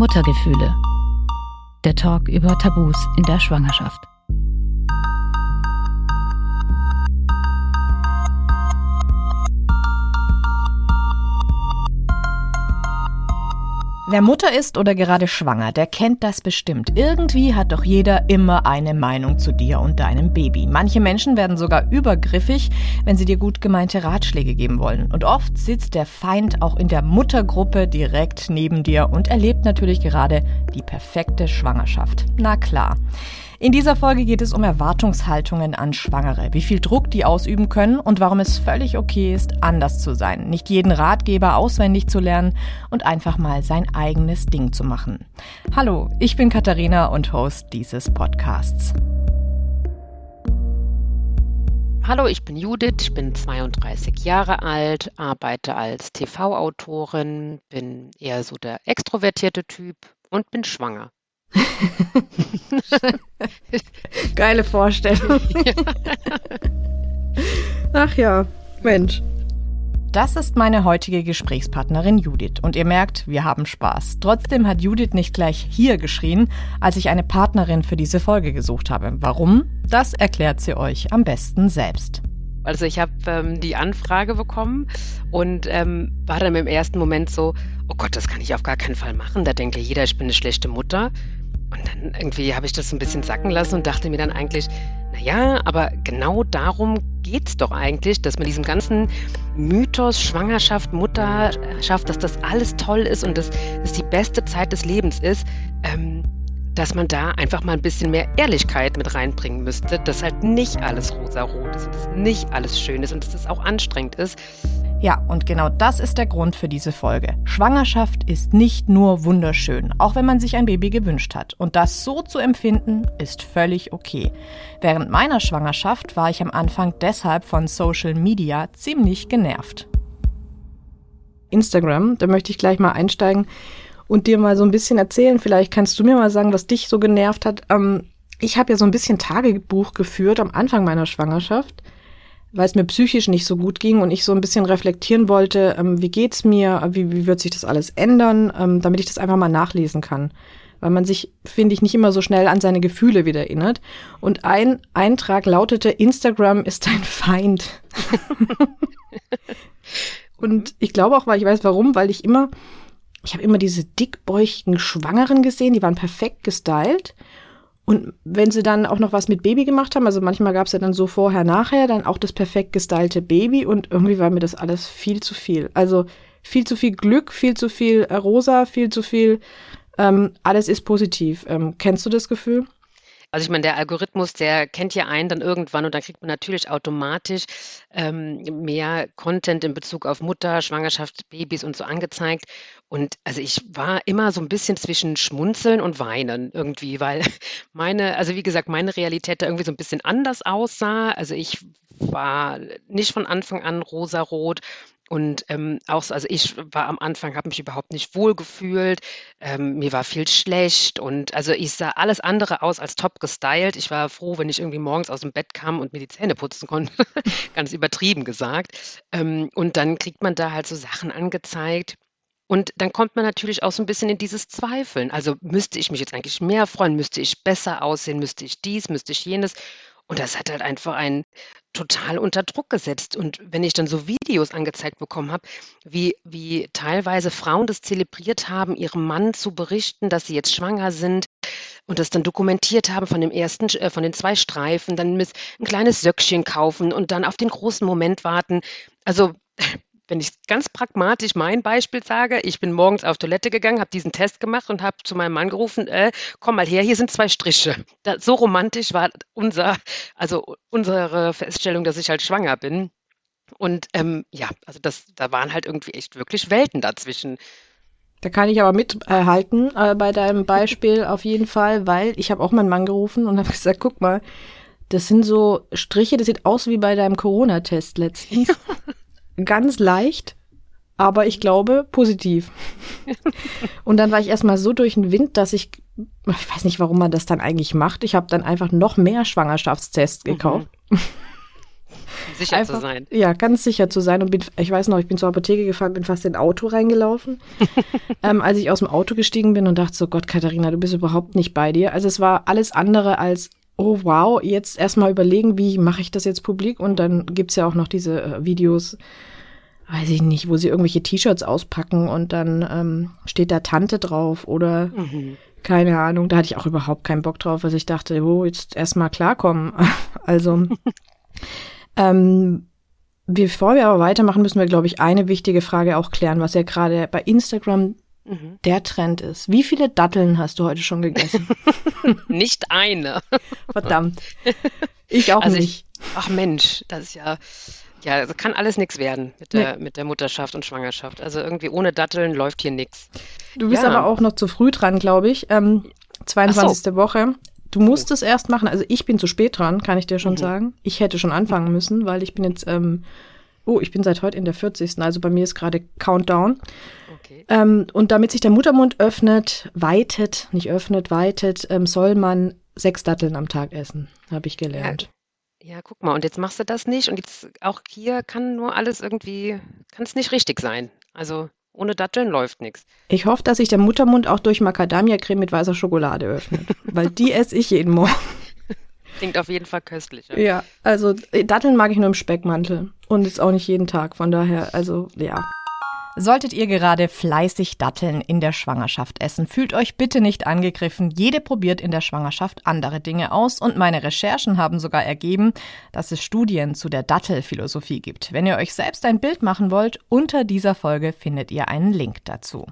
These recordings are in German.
Muttergefühle. Der Talk über Tabus in der Schwangerschaft. Wer Mutter ist oder gerade schwanger, der kennt das bestimmt. Irgendwie hat doch jeder immer eine Meinung zu dir und deinem Baby. Manche Menschen werden sogar übergriffig, wenn sie dir gut gemeinte Ratschläge geben wollen. Und oft sitzt der Feind auch in der Muttergruppe direkt neben dir und erlebt natürlich gerade die perfekte Schwangerschaft. Na klar. In dieser Folge geht es um Erwartungshaltungen an Schwangere, wie viel Druck die ausüben können und warum es völlig okay ist, anders zu sein, nicht jeden Ratgeber auswendig zu lernen und einfach mal sein eigenes Ding zu machen. Hallo, ich bin Katharina und Host dieses Podcasts. Hallo, ich bin Judith, bin 32 Jahre alt, arbeite als TV-Autorin, bin eher so der extrovertierte Typ und bin schwanger. Geile Vorstellung. Ach ja, Mensch. Das ist meine heutige Gesprächspartnerin Judith und ihr merkt, wir haben Spaß. Trotzdem hat Judith nicht gleich hier geschrien, als ich eine Partnerin für diese Folge gesucht habe. Warum? Das erklärt sie euch am besten selbst. Also ich habe ähm, die Anfrage bekommen und ähm, war dann im ersten Moment so, oh Gott, das kann ich auf gar keinen Fall machen. Da denkt ja jeder, ich bin eine schlechte Mutter. Und dann irgendwie habe ich das so ein bisschen sacken lassen und dachte mir dann eigentlich, naja, aber genau darum geht es doch eigentlich, dass man diesem ganzen Mythos Schwangerschaft, Mutterschaft, dass das alles toll ist und dass das die beste Zeit des Lebens ist, ähm, dass man da einfach mal ein bisschen mehr Ehrlichkeit mit reinbringen müsste, dass halt nicht alles rosa-rot ist und dass nicht alles schön ist und dass es das auch anstrengend ist. Ja, und genau das ist der Grund für diese Folge. Schwangerschaft ist nicht nur wunderschön, auch wenn man sich ein Baby gewünscht hat. Und das so zu empfinden, ist völlig okay. Während meiner Schwangerschaft war ich am Anfang deshalb von Social Media ziemlich genervt. Instagram, da möchte ich gleich mal einsteigen und dir mal so ein bisschen erzählen. Vielleicht kannst du mir mal sagen, was dich so genervt hat. Ähm, ich habe ja so ein bisschen Tagebuch geführt am Anfang meiner Schwangerschaft weil es mir psychisch nicht so gut ging und ich so ein bisschen reflektieren wollte, ähm, wie geht's mir, wie, wie wird sich das alles ändern, ähm, damit ich das einfach mal nachlesen kann. Weil man sich, finde ich, nicht immer so schnell an seine Gefühle wieder erinnert. Und ein Eintrag lautete, Instagram ist dein Feind. und ich glaube auch, weil ich weiß warum, weil ich immer, ich habe immer diese dickbäuchigen Schwangeren gesehen, die waren perfekt gestylt. Und wenn sie dann auch noch was mit Baby gemacht haben, also manchmal gab es ja dann so vorher, nachher, dann auch das perfekt gestylte Baby und irgendwie war mir das alles viel zu viel. Also viel zu viel Glück, viel zu viel äh, rosa, viel zu viel, ähm, alles ist positiv. Ähm, kennst du das Gefühl? Also ich meine, der Algorithmus, der kennt ja einen dann irgendwann und dann kriegt man natürlich automatisch ähm, mehr Content in Bezug auf Mutter, Schwangerschaft, Babys und so angezeigt. Und also ich war immer so ein bisschen zwischen Schmunzeln und Weinen irgendwie, weil meine, also wie gesagt, meine Realität da irgendwie so ein bisschen anders aussah. Also ich war nicht von Anfang an rosarot und ähm, auch so, also ich war am Anfang, habe mich überhaupt nicht wohl gefühlt. Ähm, mir war viel schlecht und also ich sah alles andere aus als top gestylt. Ich war froh, wenn ich irgendwie morgens aus dem Bett kam und mir die Zähne putzen konnte. Ganz übertrieben gesagt. Ähm, und dann kriegt man da halt so Sachen angezeigt. Und dann kommt man natürlich auch so ein bisschen in dieses Zweifeln. Also müsste ich mich jetzt eigentlich mehr freuen? Müsste ich besser aussehen? Müsste ich dies? Müsste ich jenes? Und das hat halt einfach einen total unter Druck gesetzt. Und wenn ich dann so Videos angezeigt bekommen habe, wie, wie teilweise Frauen das zelebriert haben, ihrem Mann zu berichten, dass sie jetzt schwanger sind und das dann dokumentiert haben von dem ersten, äh, von den zwei Streifen, dann ein kleines Söckchen kaufen und dann auf den großen Moment warten. Also wenn ich ganz pragmatisch mein Beispiel sage, ich bin morgens auf Toilette gegangen, habe diesen Test gemacht und habe zu meinem Mann gerufen, äh, komm mal her, hier sind zwei Striche. Da, so romantisch war unser, also unsere Feststellung, dass ich halt schwanger bin. Und ähm, ja, also das, da waren halt irgendwie echt wirklich Welten dazwischen. Da kann ich aber mithalten äh, bei deinem Beispiel auf jeden Fall, weil ich habe auch meinen Mann gerufen und habe gesagt, guck mal, das sind so Striche, das sieht aus wie bei deinem Corona-Test letztens. Ja ganz leicht, aber ich glaube positiv. und dann war ich erstmal so durch den Wind, dass ich, ich weiß nicht, warum man das dann eigentlich macht. Ich habe dann einfach noch mehr Schwangerschaftstests mhm. gekauft. Mhm. sicher Einfach, zu sein. Ja, ganz sicher zu sein. Und bin, ich weiß noch, ich bin zur Apotheke gefahren, bin fast in ein Auto reingelaufen, ähm, als ich aus dem Auto gestiegen bin und dachte so, Gott, Katharina, du bist überhaupt nicht bei dir. Also es war alles andere als, oh wow, jetzt erstmal überlegen, wie mache ich das jetzt publik? Und dann gibt's ja auch noch diese äh, Videos, weiß ich nicht, wo sie irgendwelche T-Shirts auspacken und dann ähm, steht da Tante drauf oder Mhm. keine Ahnung, da hatte ich auch überhaupt keinen Bock drauf, weil ich dachte, oh, jetzt erstmal klarkommen. Also, ähm, bevor wir aber weitermachen, müssen wir, glaube ich, eine wichtige Frage auch klären, was ja gerade bei Instagram Mhm. der Trend ist. Wie viele Datteln hast du heute schon gegessen? Nicht eine. Verdammt. Ich auch Also ich- nicht. Ach Mensch, das ist ja, ja, das kann alles nichts werden mit der, mit der Mutterschaft und Schwangerschaft. Also irgendwie ohne Datteln läuft hier nichts. Du bist Ja. aber auch noch zu früh dran, glaube ich. Ähm, 22. Woche. Du musst es erst machen. Also ich bin zu spät dran, kann ich dir schon Mhm. sagen. Ich hätte schon anfangen müssen, weil ich bin jetzt, ähm, oh, ich bin seit heute in der 40. Also bei mir ist gerade Countdown. Okay. Ähm, und damit sich der Muttermund öffnet, weitet, nicht öffnet, weitet, ähm, soll man sechs Datteln am Tag essen, habe ich gelernt. Ja, guck mal, und jetzt machst du das nicht und jetzt auch hier kann nur alles irgendwie, kann es nicht richtig sein. Also ohne Datteln läuft nichts. Ich hoffe, dass sich der Muttermund auch durch Macadamia-Creme mit weißer Schokolade öffnet, weil die esse ich jeden Morgen. Klingt auf jeden Fall köstlich. Ja. Ja, also Datteln mag ich nur im Speckmantel und ist auch nicht jeden Tag, von daher, also ja. Solltet ihr gerade fleißig Datteln in der Schwangerschaft essen, fühlt euch bitte nicht angegriffen. Jede probiert in der Schwangerschaft andere Dinge aus und meine Recherchen haben sogar ergeben, dass es Studien zu der Dattelphilosophie gibt. Wenn ihr euch selbst ein Bild machen wollt, unter dieser Folge findet ihr einen Link dazu.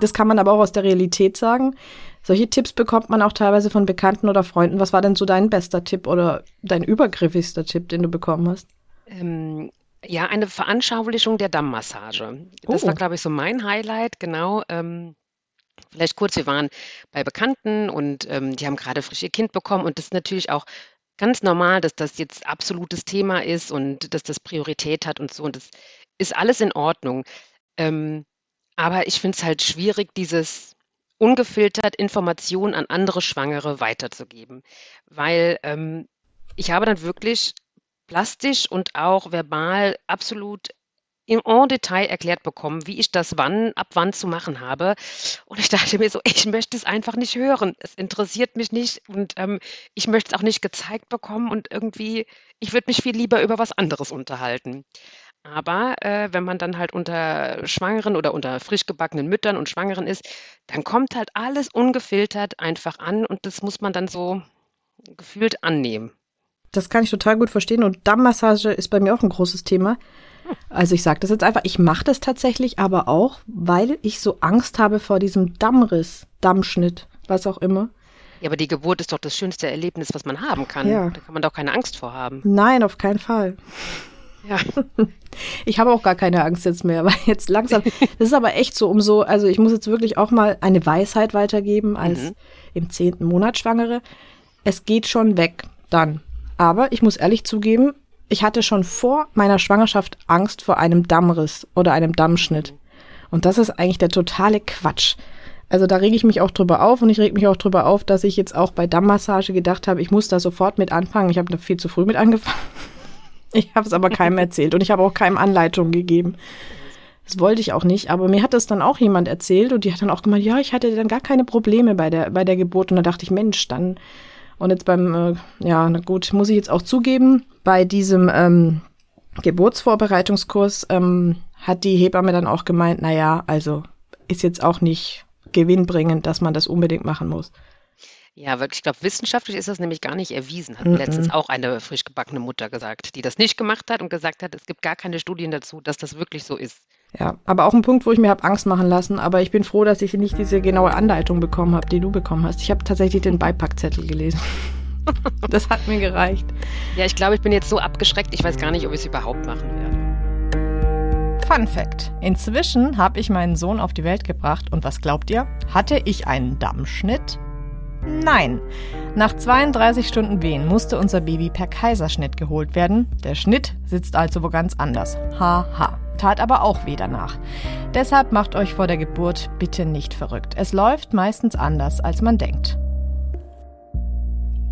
Das kann man aber auch aus der Realität sagen. Solche Tipps bekommt man auch teilweise von Bekannten oder Freunden. Was war denn so dein bester Tipp oder dein übergriffigster Tipp, den du bekommen hast? Ähm, ja, eine Veranschaulichung der Dammmassage. Das Oh. war, glaube ich, so mein Highlight, genau. Ähm, vielleicht kurz, wir waren bei Bekannten und ähm, die haben gerade frisch ihr Kind bekommen und das ist natürlich auch ganz normal, dass das jetzt absolutes Thema ist und dass das Priorität hat und so und das ist alles in Ordnung. Ähm, aber ich finde es halt schwierig, dieses ungefiltert Informationen an andere Schwangere weiterzugeben, weil ähm, ich habe dann wirklich plastisch und auch verbal absolut im en Detail erklärt bekommen, wie ich das wann, ab wann zu machen habe. Und ich dachte mir so, ich möchte es einfach nicht hören. Es interessiert mich nicht und ähm, ich möchte es auch nicht gezeigt bekommen und irgendwie, ich würde mich viel lieber über was anderes unterhalten. Aber äh, wenn man dann halt unter Schwangeren oder unter frisch gebackenen Müttern und Schwangeren ist, dann kommt halt alles ungefiltert einfach an und das muss man dann so gefühlt annehmen. Das kann ich total gut verstehen und Dammmassage ist bei mir auch ein großes Thema. Also ich sage das jetzt einfach, ich mache das tatsächlich, aber auch, weil ich so Angst habe vor diesem Dammriss, Dammschnitt, was auch immer. Ja, aber die Geburt ist doch das schönste Erlebnis, was man haben kann. Ja. Da kann man doch keine Angst vor haben. Nein, auf keinen Fall. Ja. Ich habe auch gar keine Angst jetzt mehr, weil jetzt langsam, das ist aber echt so um so, also ich muss jetzt wirklich auch mal eine Weisheit weitergeben als Mhm. im zehnten Monat Schwangere. Es geht schon weg dann. Aber ich muss ehrlich zugeben, ich hatte schon vor meiner Schwangerschaft Angst vor einem Dammriss oder einem Dammschnitt. Und das ist eigentlich der totale Quatsch. Also da rege ich mich auch drüber auf und ich reg mich auch drüber auf, dass ich jetzt auch bei Dammmassage gedacht habe, ich muss da sofort mit anfangen. Ich habe da viel zu früh mit angefangen. Ich habe es aber keinem erzählt und ich habe auch keinem Anleitung gegeben. Das wollte ich auch nicht, aber mir hat das dann auch jemand erzählt und die hat dann auch gemeint, ja, ich hatte dann gar keine Probleme bei der, bei der Geburt und da dachte ich, Mensch, dann und jetzt beim, äh, ja, na gut, muss ich jetzt auch zugeben, bei diesem ähm, Geburtsvorbereitungskurs ähm, hat die Hebamme dann auch gemeint, na ja, also ist jetzt auch nicht gewinnbringend, dass man das unbedingt machen muss. Ja, wirklich, ich glaube, wissenschaftlich ist das nämlich gar nicht erwiesen, hat mir letztens auch eine frisch gebackene Mutter gesagt, die das nicht gemacht hat und gesagt hat, es gibt gar keine Studien dazu, dass das wirklich so ist. Ja, aber auch ein Punkt, wo ich mir habe Angst machen lassen, aber ich bin froh, dass ich nicht diese genaue Anleitung bekommen habe, die du bekommen hast. Ich habe tatsächlich den Beipackzettel gelesen. Das hat mir gereicht. Ja, ich glaube, ich bin jetzt so abgeschreckt, ich weiß gar nicht, ob ich es überhaupt machen werde. Fun Fact. Inzwischen habe ich meinen Sohn auf die Welt gebracht und was glaubt ihr? Hatte ich einen Dammschnitt? Nein. Nach 32 Stunden Wehen musste unser Baby per Kaiserschnitt geholt werden. Der Schnitt sitzt also wo ganz anders. Haha. Tat aber auch weh danach. Deshalb macht euch vor der Geburt bitte nicht verrückt. Es läuft meistens anders, als man denkt.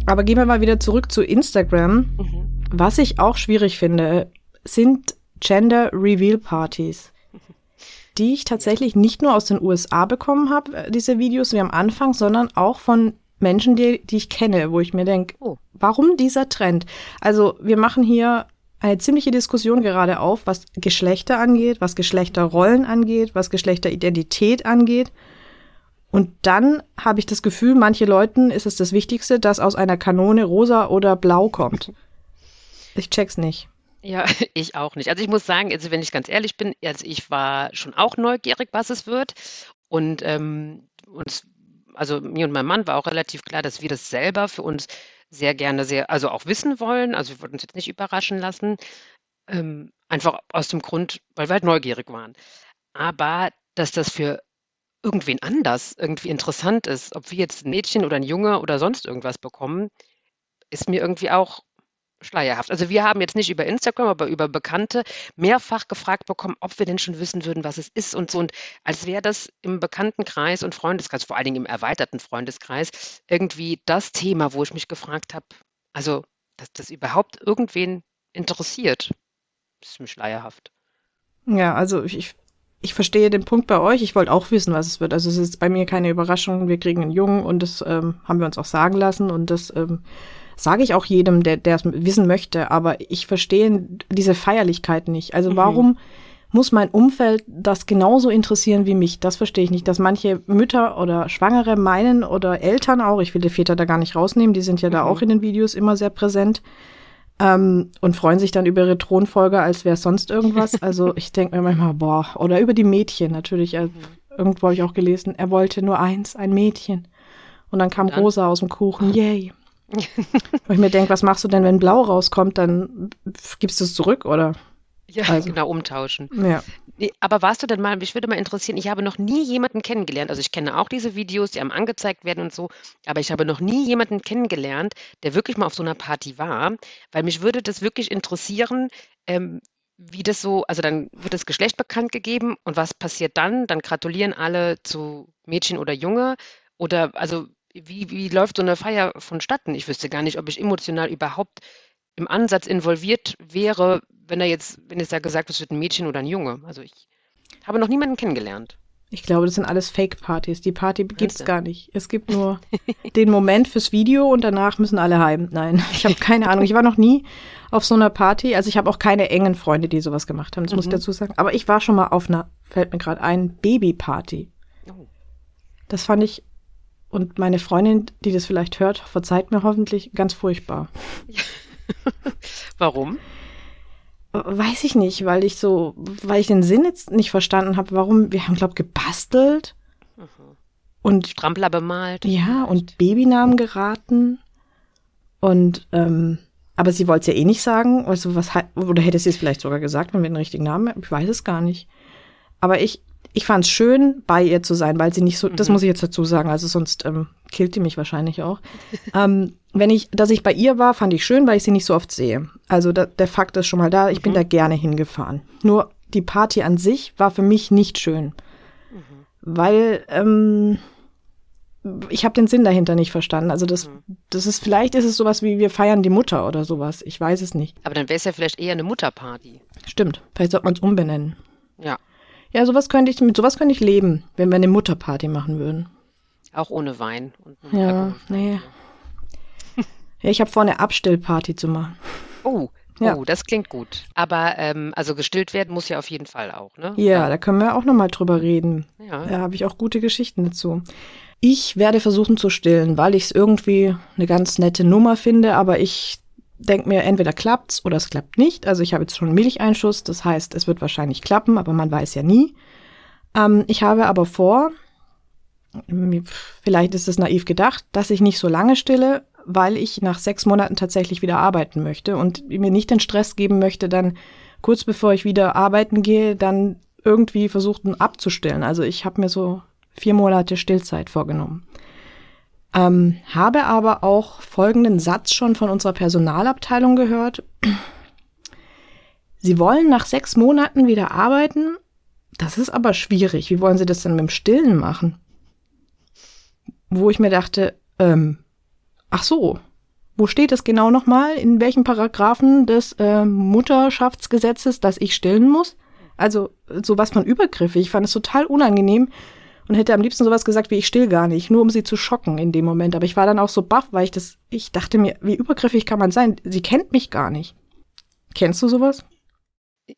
Aber gehen wir mal wieder zurück zu Instagram. Mhm. Was ich auch schwierig finde, sind Gender Reveal Partys, die ich tatsächlich nicht nur aus den USA bekommen habe, äh, diese Videos wie am Anfang, sondern auch von Menschen, die, die ich kenne, wo ich mir denke, oh. warum dieser Trend? Also wir machen hier eine ziemliche Diskussion gerade auf, was Geschlechter angeht, was Geschlechterrollen angeht, was Geschlechteridentität angeht. Und dann habe ich das Gefühl, manche Leuten ist es das Wichtigste, dass aus einer Kanone rosa oder blau kommt. Ich check's nicht. Ja, ich auch nicht. Also ich muss sagen, also wenn ich ganz ehrlich bin, also ich war schon auch neugierig, was es wird. Und ähm, uns, also mir und meinem Mann war auch relativ klar, dass wir das selber für uns sehr gerne sehr, also auch wissen wollen. Also wir wollten uns jetzt nicht überraschen lassen. Ähm, einfach aus dem Grund, weil wir halt neugierig waren. Aber dass das für irgendwen anders irgendwie interessant ist, ob wir jetzt ein Mädchen oder ein Junge oder sonst irgendwas bekommen, ist mir irgendwie auch schleierhaft. Also wir haben jetzt nicht über Instagram, aber über Bekannte mehrfach gefragt bekommen, ob wir denn schon wissen würden, was es ist und so. Und als wäre das im Bekanntenkreis und Freundeskreis, vor allen Dingen im erweiterten Freundeskreis, irgendwie das Thema, wo ich mich gefragt habe, also, dass das überhaupt irgendwen interessiert, das ist mir schleierhaft. Ja, also ich, ich verstehe den Punkt bei euch. Ich wollte auch wissen, was es wird. Also es ist bei mir keine Überraschung. Wir kriegen einen Jungen und das ähm, haben wir uns auch sagen lassen und das ähm, sage ich auch jedem, der es wissen möchte, aber ich verstehe diese Feierlichkeit nicht. Also mhm. warum muss mein Umfeld das genauso interessieren wie mich? Das verstehe ich nicht. Dass manche Mütter oder Schwangere meinen oder Eltern auch, ich will die Väter da gar nicht rausnehmen, die sind ja mhm. da auch in den Videos immer sehr präsent ähm, und freuen sich dann über ihre Thronfolger, als wäre sonst irgendwas. Also ich denke mir manchmal, boah, oder über die Mädchen natürlich. Also, irgendwo habe ich auch gelesen, er wollte nur eins, ein Mädchen. Und dann kam Rosa aus dem Kuchen, yay. Wo ich mir denke, was machst du denn, wenn Blau rauskommt, dann gibst du es zurück, oder? Ja, also. genau, umtauschen. Ja. Nee, aber warst du denn mal, mich würde mal interessieren, ich habe noch nie jemanden kennengelernt, also ich kenne auch diese Videos, die einem angezeigt werden und so, aber ich habe noch nie jemanden kennengelernt, der wirklich mal auf so einer Party war, weil mich würde das wirklich interessieren, ähm, wie das so, also dann wird das Geschlecht bekannt gegeben und was passiert dann? Dann gratulieren alle zu Mädchen oder Junge oder also wie, wie läuft so eine Feier vonstatten? Ich wüsste gar nicht, ob ich emotional überhaupt im Ansatz involviert wäre, wenn er jetzt, wenn es da gesagt wird, es wird ein Mädchen oder ein Junge. Also ich habe noch niemanden kennengelernt. Ich glaube, das sind alles Fake-Partys. Die Party gibt es gar nicht. Es gibt nur den Moment fürs Video und danach müssen alle heim. Nein, ich habe keine Ahnung. Ich war noch nie auf so einer Party. Also ich habe auch keine engen Freunde, die sowas gemacht haben. Das mhm. muss ich mhm. dazu sagen. Aber ich war schon mal auf einer, fällt mir gerade ein, Baby-Party. Oh. Das fand ich und meine Freundin, die das vielleicht hört, verzeiht mir hoffentlich ganz furchtbar. Warum? Weiß ich nicht, weil ich so, weil ich den Sinn jetzt nicht verstanden habe, warum, wir haben, glaube ich, gebastelt mhm. und Strampler bemalt. Ja, und Babynamen geraten. Und ähm, aber sie wollte es ja eh nicht sagen. Also was oder hätte sie es vielleicht sogar gesagt, wenn wir den richtigen Namen, ich weiß es gar nicht. Aber ich, ich fand es schön, bei ihr zu sein, weil sie nicht so, mhm. das muss ich jetzt dazu sagen, also sonst ähm, killt die mich wahrscheinlich auch. ähm, wenn ich, dass ich bei ihr war, fand ich schön, weil ich sie nicht so oft sehe. Also da, der Fakt ist schon mal da, ich mhm. bin da gerne hingefahren. Nur die Party an sich war für mich nicht schön, mhm. weil ähm, ich habe den Sinn dahinter nicht verstanden. Also das, mhm. das ist vielleicht ist es sowas wie wir feiern die Mutter oder sowas. Ich weiß es nicht. Aber dann wäre es ja vielleicht eher eine Mutterparty. Stimmt. Vielleicht sollte man es umbenennen. Ja. Ja, sowas könnte ich, mit sowas könnte ich leben, wenn wir eine Mutterparty machen würden. Auch ohne Wein. ja, nee. ja, ich habe vor, eine Abstillparty zu machen. Oh, ja. Oh, das klingt gut. Aber ähm, also gestillt werden muss ja auf jeden Fall auch, ne? Ja, ja. da können wir auch nochmal drüber reden. Ja. Da habe ich auch gute Geschichten dazu. Ich werde versuchen zu stillen, weil ich es irgendwie eine ganz nette Nummer finde, aber ich denke mir, entweder klappt's oder es klappt nicht. Also ich habe jetzt schon Milcheinschuss, das heißt, es wird wahrscheinlich klappen, aber man weiß ja nie. Ähm, ich habe aber vor, vielleicht ist es naiv gedacht, dass ich nicht so lange stille, weil ich nach sechs Monaten tatsächlich wieder arbeiten möchte und mir nicht den Stress geben möchte, dann kurz bevor ich wieder arbeiten gehe, dann irgendwie versuchten abzustillen. Also ich habe mir so vier Monate Stillzeit vorgenommen. Ähm, habe aber auch folgenden Satz schon von unserer Personalabteilung gehört. Sie wollen nach sechs Monaten wieder arbeiten. Das ist aber schwierig. Wie wollen Sie das denn mit dem Stillen machen? Wo ich mir dachte, ähm, ach so, wo steht es genau nochmal, in welchen Paragraphen des äh, Mutterschaftsgesetzes, dass ich stillen muss? Also sowas von übergriffig. Ich fand es total unangenehm und hätte am liebsten sowas gesagt wie ich still gar nicht, nur um sie zu schocken in dem Moment. Aber ich war dann auch so baff, weil ich das, ich dachte mir, wie übergriffig kann man sein? Sie kennt mich gar nicht. Kennst du sowas?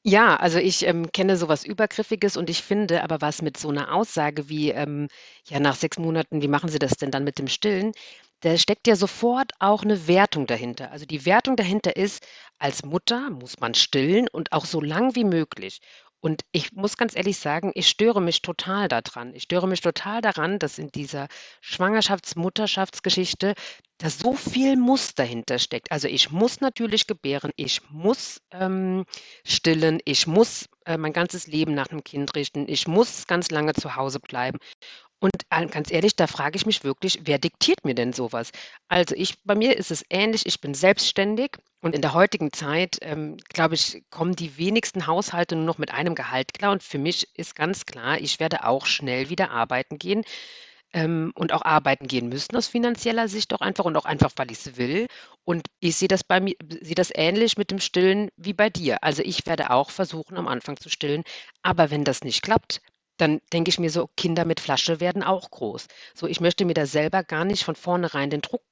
Ja, also ich ähm, kenne sowas Übergriffiges und ich finde aber was mit so einer Aussage wie, ähm, ja, nach sechs Monaten, wie machen Sie das denn dann mit dem Stillen? Da steckt ja sofort auch eine Wertung dahinter. Also die Wertung dahinter ist, als Mutter muss man stillen und auch so lang wie möglich. Und ich muss ganz ehrlich sagen, ich störe mich total daran. Ich störe mich total daran, dass in dieser Schwangerschafts-, Mutterschaftsgeschichte, dass so viel Muss dahinter steckt. Also ich muss natürlich gebären, ich muss ähm, stillen, ich muss äh, mein ganzes Leben nach einem Kind richten, ich muss ganz lange zu Hause bleiben. Und äh, ganz ehrlich, da frage ich mich wirklich, wer diktiert mir denn sowas? Also ich, bei mir ist es ähnlich, ich bin selbstständig und in der heutigen Zeit, ähm, glaube ich, kommen die wenigsten Haushalte nur noch mit einem Gehalt klar. Und für mich ist ganz klar, ich werde auch schnell wieder arbeiten gehen ähm, und auch arbeiten gehen müssen aus finanzieller Sicht auch einfach und auch einfach, weil ich es will. Und ich sehe das bei mir, sehe das ähnlich mit dem Stillen wie bei dir. Also ich werde auch versuchen, am Anfang zu stillen. Aber wenn das nicht klappt, dann denke ich mir so, Kinder mit Flasche werden auch groß. So, ich möchte mir da selber gar nicht von vornherein den Druck,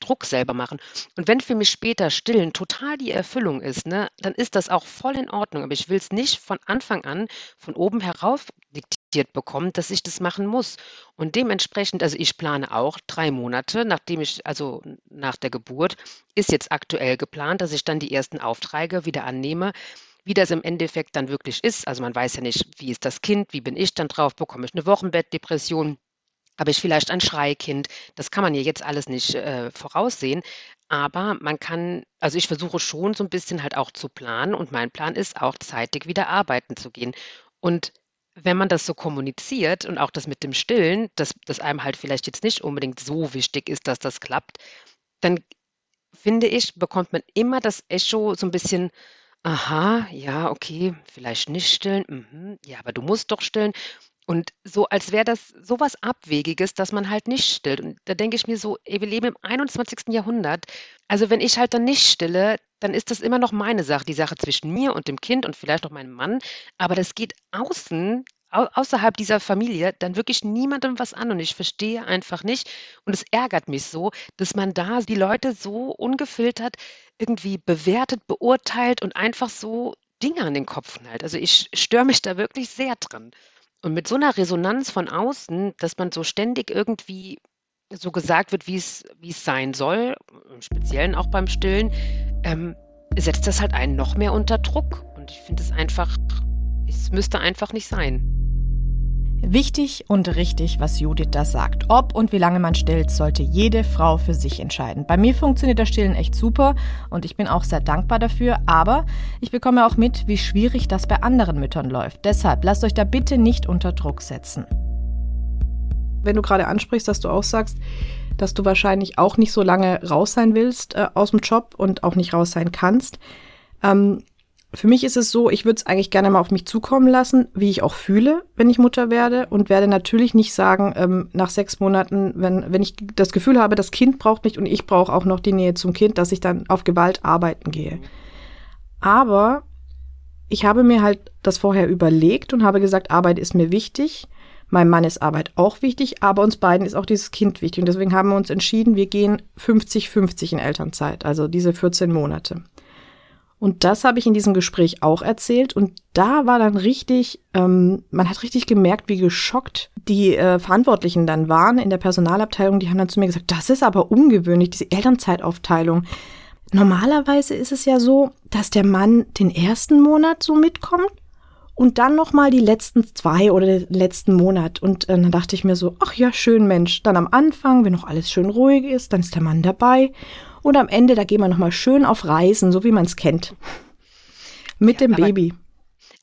Druck selber machen. Und wenn für mich später Stillen total die Erfüllung ist, ne, dann ist das auch voll in Ordnung. Aber ich will es nicht von Anfang an von oben herauf diktiert bekommen, dass ich das machen muss. Und dementsprechend, also ich plane auch drei Monate, nachdem ich, also nach der Geburt, ist jetzt aktuell geplant, dass ich dann die ersten Aufträge wieder annehme wie das im Endeffekt dann wirklich ist. Also man weiß ja nicht, wie ist das Kind, wie bin ich dann drauf, bekomme ich eine Wochenbettdepression, habe ich vielleicht ein Schreikind. Das kann man ja jetzt alles nicht äh, voraussehen. Aber man kann, also ich versuche schon so ein bisschen halt auch zu planen und mein Plan ist auch zeitig wieder arbeiten zu gehen. Und wenn man das so kommuniziert und auch das mit dem Stillen, dass das einem halt vielleicht jetzt nicht unbedingt so wichtig ist, dass das klappt, dann finde ich, bekommt man immer das Echo so ein bisschen, Aha, ja, okay, vielleicht nicht stillen. Mhm. Ja, aber du musst doch stillen. Und so, als wäre das so was Abwegiges, dass man halt nicht stillt. Und da denke ich mir so, ey, wir leben im 21. Jahrhundert. Also wenn ich halt dann nicht stille, dann ist das immer noch meine Sache, die Sache zwischen mir und dem Kind und vielleicht noch meinem Mann. Aber das geht außen außerhalb dieser Familie dann wirklich niemandem was an und ich verstehe einfach nicht und es ärgert mich so, dass man da die Leute so ungefiltert irgendwie bewertet, beurteilt und einfach so Dinge an den Kopf knallt. Also ich störe mich da wirklich sehr dran. Und mit so einer Resonanz von außen, dass man so ständig irgendwie so gesagt wird, wie es, wie es sein soll, im Speziellen auch beim Stillen, ähm, setzt das halt einen noch mehr unter Druck. Und ich finde es einfach, es müsste einfach nicht sein. Wichtig und richtig, was Judith da sagt. Ob und wie lange man stillt, sollte jede Frau für sich entscheiden. Bei mir funktioniert das Stillen echt super und ich bin auch sehr dankbar dafür, aber ich bekomme auch mit, wie schwierig das bei anderen Müttern läuft. Deshalb lasst euch da bitte nicht unter Druck setzen. Wenn du gerade ansprichst, dass du auch sagst, dass du wahrscheinlich auch nicht so lange raus sein willst äh, aus dem Job und auch nicht raus sein kannst. Ähm, für mich ist es so, ich würde es eigentlich gerne mal auf mich zukommen lassen, wie ich auch fühle, wenn ich Mutter werde und werde natürlich nicht sagen, ähm, nach sechs Monaten, wenn, wenn ich das Gefühl habe, das Kind braucht mich und ich brauche auch noch die Nähe zum Kind, dass ich dann auf Gewalt arbeiten gehe. Aber ich habe mir halt das vorher überlegt und habe gesagt, Arbeit ist mir wichtig. Meinem Mann ist Arbeit auch wichtig, aber uns beiden ist auch dieses Kind wichtig. Und deswegen haben wir uns entschieden, wir gehen 50-50 in Elternzeit, also diese 14 Monate. Und das habe ich in diesem Gespräch auch erzählt. Und da war dann richtig, ähm, man hat richtig gemerkt, wie geschockt die äh, Verantwortlichen dann waren in der Personalabteilung. Die haben dann zu mir gesagt, das ist aber ungewöhnlich, diese Elternzeitaufteilung. Normalerweise ist es ja so, dass der Mann den ersten Monat so mitkommt und dann noch mal die letzten zwei oder den letzten Monat. Und äh, dann dachte ich mir so, ach ja, schön Mensch. Dann am Anfang, wenn noch alles schön ruhig ist, dann ist der Mann dabei. Und am Ende, da gehen wir nochmal schön auf Reisen, so wie man es kennt. Mit dem aber, Baby.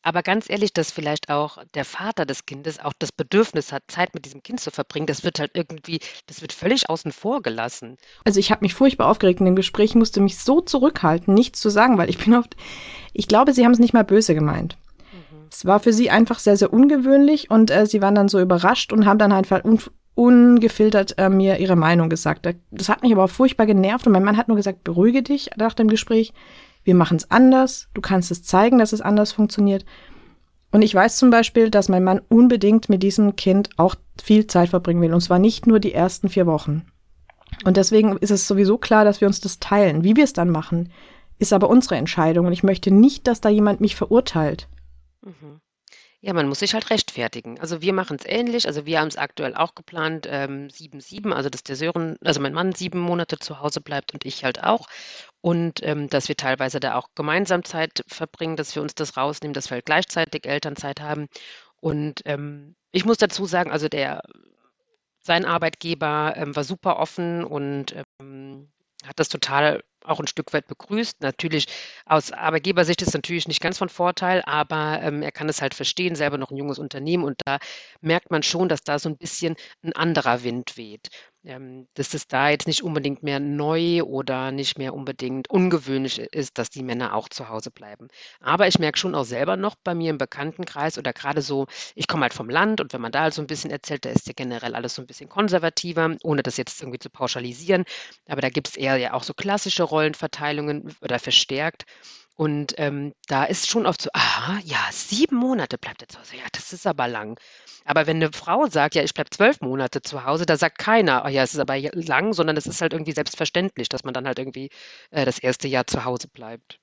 Aber ganz ehrlich, dass vielleicht auch der Vater des Kindes auch das Bedürfnis hat, Zeit mit diesem Kind zu verbringen, das wird halt irgendwie, das wird völlig außen vor gelassen. Also ich habe mich furchtbar aufgeregt in dem Gespräch, musste mich so zurückhalten, nichts zu sagen, weil ich bin oft, ich glaube, sie haben es nicht mal böse gemeint. Mhm. Es war für sie einfach sehr, sehr ungewöhnlich und äh, sie waren dann so überrascht und haben dann einfach ungefiltert äh, mir ihre Meinung gesagt. Das hat mich aber auch furchtbar genervt und mein Mann hat nur gesagt, beruhige dich nach dem Gespräch. Wir machen es anders. Du kannst es zeigen, dass es anders funktioniert. Und ich weiß zum Beispiel, dass mein Mann unbedingt mit diesem Kind auch viel Zeit verbringen will. Und zwar nicht nur die ersten vier Wochen. Und deswegen ist es sowieso klar, dass wir uns das teilen. Wie wir es dann machen, ist aber unsere Entscheidung. Und ich möchte nicht, dass da jemand mich verurteilt. Mhm. Ja, man muss sich halt rechtfertigen. Also wir machen es ähnlich. Also wir haben es aktuell auch geplant, ähm, 7-7, also dass der Sören, also mein Mann sieben Monate zu Hause bleibt und ich halt auch. Und ähm, dass wir teilweise da auch gemeinsam Zeit verbringen, dass wir uns das rausnehmen, dass wir halt gleichzeitig Elternzeit haben. Und ähm, ich muss dazu sagen, also der sein Arbeitgeber ähm, war super offen und ähm, hat das total auch ein Stück weit begrüßt. Natürlich aus Arbeitgebersicht ist natürlich nicht ganz von Vorteil, aber ähm, er kann es halt verstehen, selber noch ein junges Unternehmen und da merkt man schon, dass da so ein bisschen ein anderer Wind weht dass es da jetzt nicht unbedingt mehr neu oder nicht mehr unbedingt ungewöhnlich ist, dass die Männer auch zu Hause bleiben. Aber ich merke schon auch selber noch bei mir im Bekanntenkreis oder gerade so, ich komme halt vom Land und wenn man da halt so ein bisschen erzählt, da ist ja generell alles so ein bisschen konservativer, ohne das jetzt irgendwie zu pauschalisieren. Aber da gibt es eher ja auch so klassische Rollenverteilungen oder verstärkt. Und ähm, da ist schon oft so, aha, ja, sieben Monate bleibt er zu Hause. Ja, das ist aber lang. Aber wenn eine Frau sagt, ja, ich bleibe zwölf Monate zu Hause, da sagt keiner, oh ja, es ist aber lang, sondern es ist halt irgendwie selbstverständlich, dass man dann halt irgendwie äh, das erste Jahr zu Hause bleibt.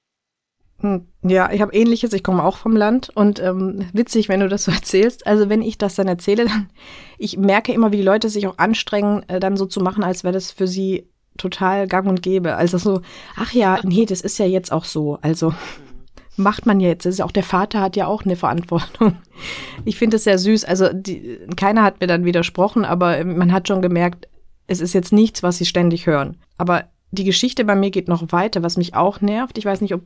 Hm, ja, ich habe ähnliches, ich komme auch vom Land und ähm, witzig, wenn du das so erzählst. Also wenn ich das dann erzähle, dann ich merke immer, wie die Leute sich auch anstrengen, äh, dann so zu machen, als wäre das für sie total gang und gäbe. Also so, ach ja, nee, das ist ja jetzt auch so. Also mhm macht man jetzt. Das ist auch der Vater hat ja auch eine Verantwortung. Ich finde es sehr süß. Also die, keiner hat mir dann widersprochen, aber man hat schon gemerkt, es ist jetzt nichts, was sie ständig hören. Aber die Geschichte bei mir geht noch weiter, was mich auch nervt. Ich weiß nicht, ob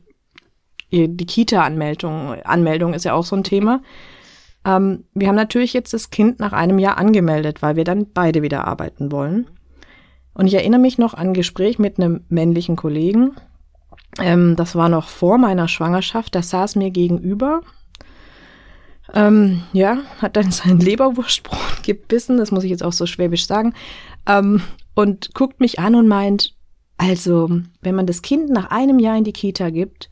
die Kita-Anmeldung Anmeldung ist ja auch so ein Thema. Ähm, wir haben natürlich jetzt das Kind nach einem Jahr angemeldet, weil wir dann beide wieder arbeiten wollen. Und ich erinnere mich noch an ein Gespräch mit einem männlichen Kollegen, ähm, das war noch vor meiner Schwangerschaft. Der saß mir gegenüber. Ähm, ja, hat dann sein Leberwurstbrot gebissen, das muss ich jetzt auch so schwäbisch sagen, ähm, und guckt mich an und meint, also, wenn man das Kind nach einem Jahr in die Kita gibt,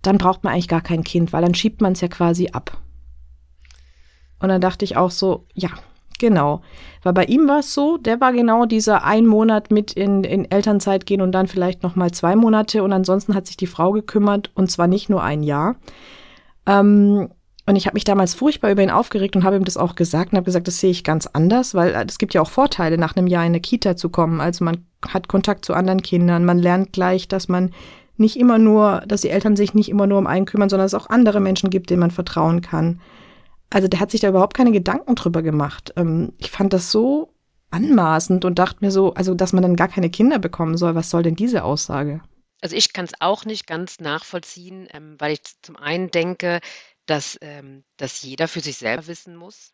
dann braucht man eigentlich gar kein Kind, weil dann schiebt man es ja quasi ab. Und dann dachte ich auch so, ja, Genau. Weil bei ihm war es so, der war genau dieser ein Monat mit in, in Elternzeit gehen und dann vielleicht noch mal zwei Monate und ansonsten hat sich die Frau gekümmert und zwar nicht nur ein Jahr. Ähm, und ich habe mich damals furchtbar über ihn aufgeregt und habe ihm das auch gesagt und habe gesagt, das sehe ich ganz anders, weil äh, es gibt ja auch Vorteile, nach einem Jahr in eine Kita zu kommen. Also man hat Kontakt zu anderen Kindern, man lernt gleich, dass man nicht immer nur, dass die Eltern sich nicht immer nur um einen kümmern, sondern es auch andere Menschen gibt, denen man vertrauen kann. Also der hat sich da überhaupt keine Gedanken drüber gemacht. Ähm, ich fand das so anmaßend und dachte mir so, also dass man dann gar keine Kinder bekommen soll, was soll denn diese Aussage? Also ich kann es auch nicht ganz nachvollziehen, ähm, weil ich zum einen denke, dass, ähm, dass jeder für sich selber wissen muss,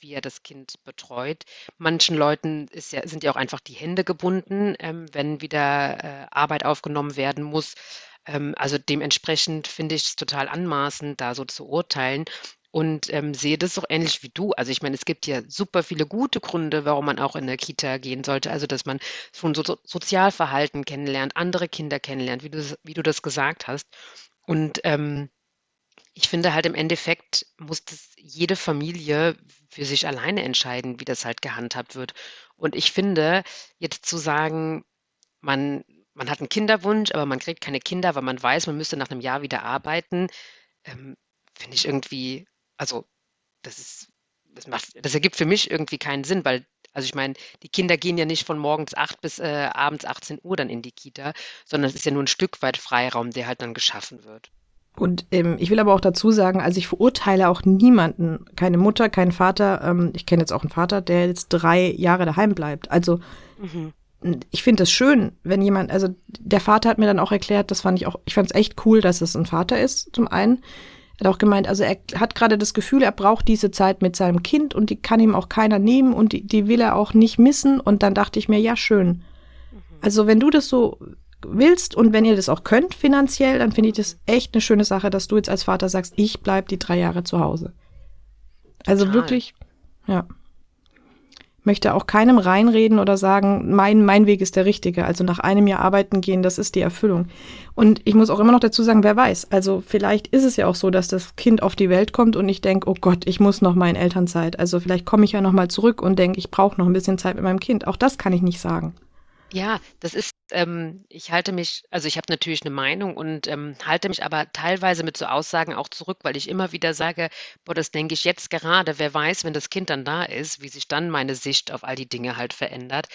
wie er das Kind betreut. Manchen Leuten ist ja, sind ja auch einfach die Hände gebunden, wenn wieder äh, Arbeit aufgenommen werden muss. Also dementsprechend finde ich es total anmaßend, da so zu urteilen und ähm, sehe das doch ähnlich wie du. Also ich meine, es gibt ja super viele gute Gründe, warum man auch in der Kita gehen sollte. Also dass man schon so, so Sozialverhalten kennenlernt, andere Kinder kennenlernt, wie du, wie du das gesagt hast. Und ähm, ich finde halt im Endeffekt muss das jede Familie für sich alleine entscheiden, wie das halt gehandhabt wird. Und ich finde, jetzt zu sagen, man, man hat einen Kinderwunsch, aber man kriegt keine Kinder, weil man weiß, man müsste nach einem Jahr wieder arbeiten, ähm, finde ich irgendwie also das ist, das macht, das ergibt für mich irgendwie keinen Sinn, weil, also ich meine, die Kinder gehen ja nicht von morgens 8 bis äh, abends 18 Uhr dann in die Kita, sondern es ist ja nur ein Stück weit Freiraum, der halt dann geschaffen wird. Und ähm, ich will aber auch dazu sagen, also ich verurteile auch niemanden, keine Mutter, keinen Vater. Ähm, ich kenne jetzt auch einen Vater, der jetzt drei Jahre daheim bleibt. Also mhm. ich finde es schön, wenn jemand, also der Vater hat mir dann auch erklärt, das fand ich auch, ich fand es echt cool, dass es ein Vater ist, zum einen. Er hat auch gemeint, also er hat gerade das Gefühl, er braucht diese Zeit mit seinem Kind und die kann ihm auch keiner nehmen und die, die will er auch nicht missen. Und dann dachte ich mir, ja, schön. Mhm. Also wenn du das so willst und wenn ihr das auch könnt finanziell, dann finde ich das echt eine schöne Sache, dass du jetzt als Vater sagst, ich bleib die drei Jahre zu Hause. Also Total. wirklich, ja. Möchte auch keinem reinreden oder sagen, mein, mein Weg ist der richtige. Also nach einem Jahr arbeiten gehen, das ist die Erfüllung. Und ich muss auch immer noch dazu sagen, wer weiß. Also vielleicht ist es ja auch so, dass das Kind auf die Welt kommt und ich denke, oh Gott, ich muss noch mal in Elternzeit. Also vielleicht komme ich ja noch mal zurück und denke, ich brauche noch ein bisschen Zeit mit meinem Kind. Auch das kann ich nicht sagen. Ja, das ist, ähm, ich halte mich, also ich habe natürlich eine Meinung und ähm, halte mich aber teilweise mit so Aussagen auch zurück, weil ich immer wieder sage, boah, das denke ich jetzt gerade, wer weiß, wenn das Kind dann da ist, wie sich dann meine Sicht auf all die Dinge halt verändert.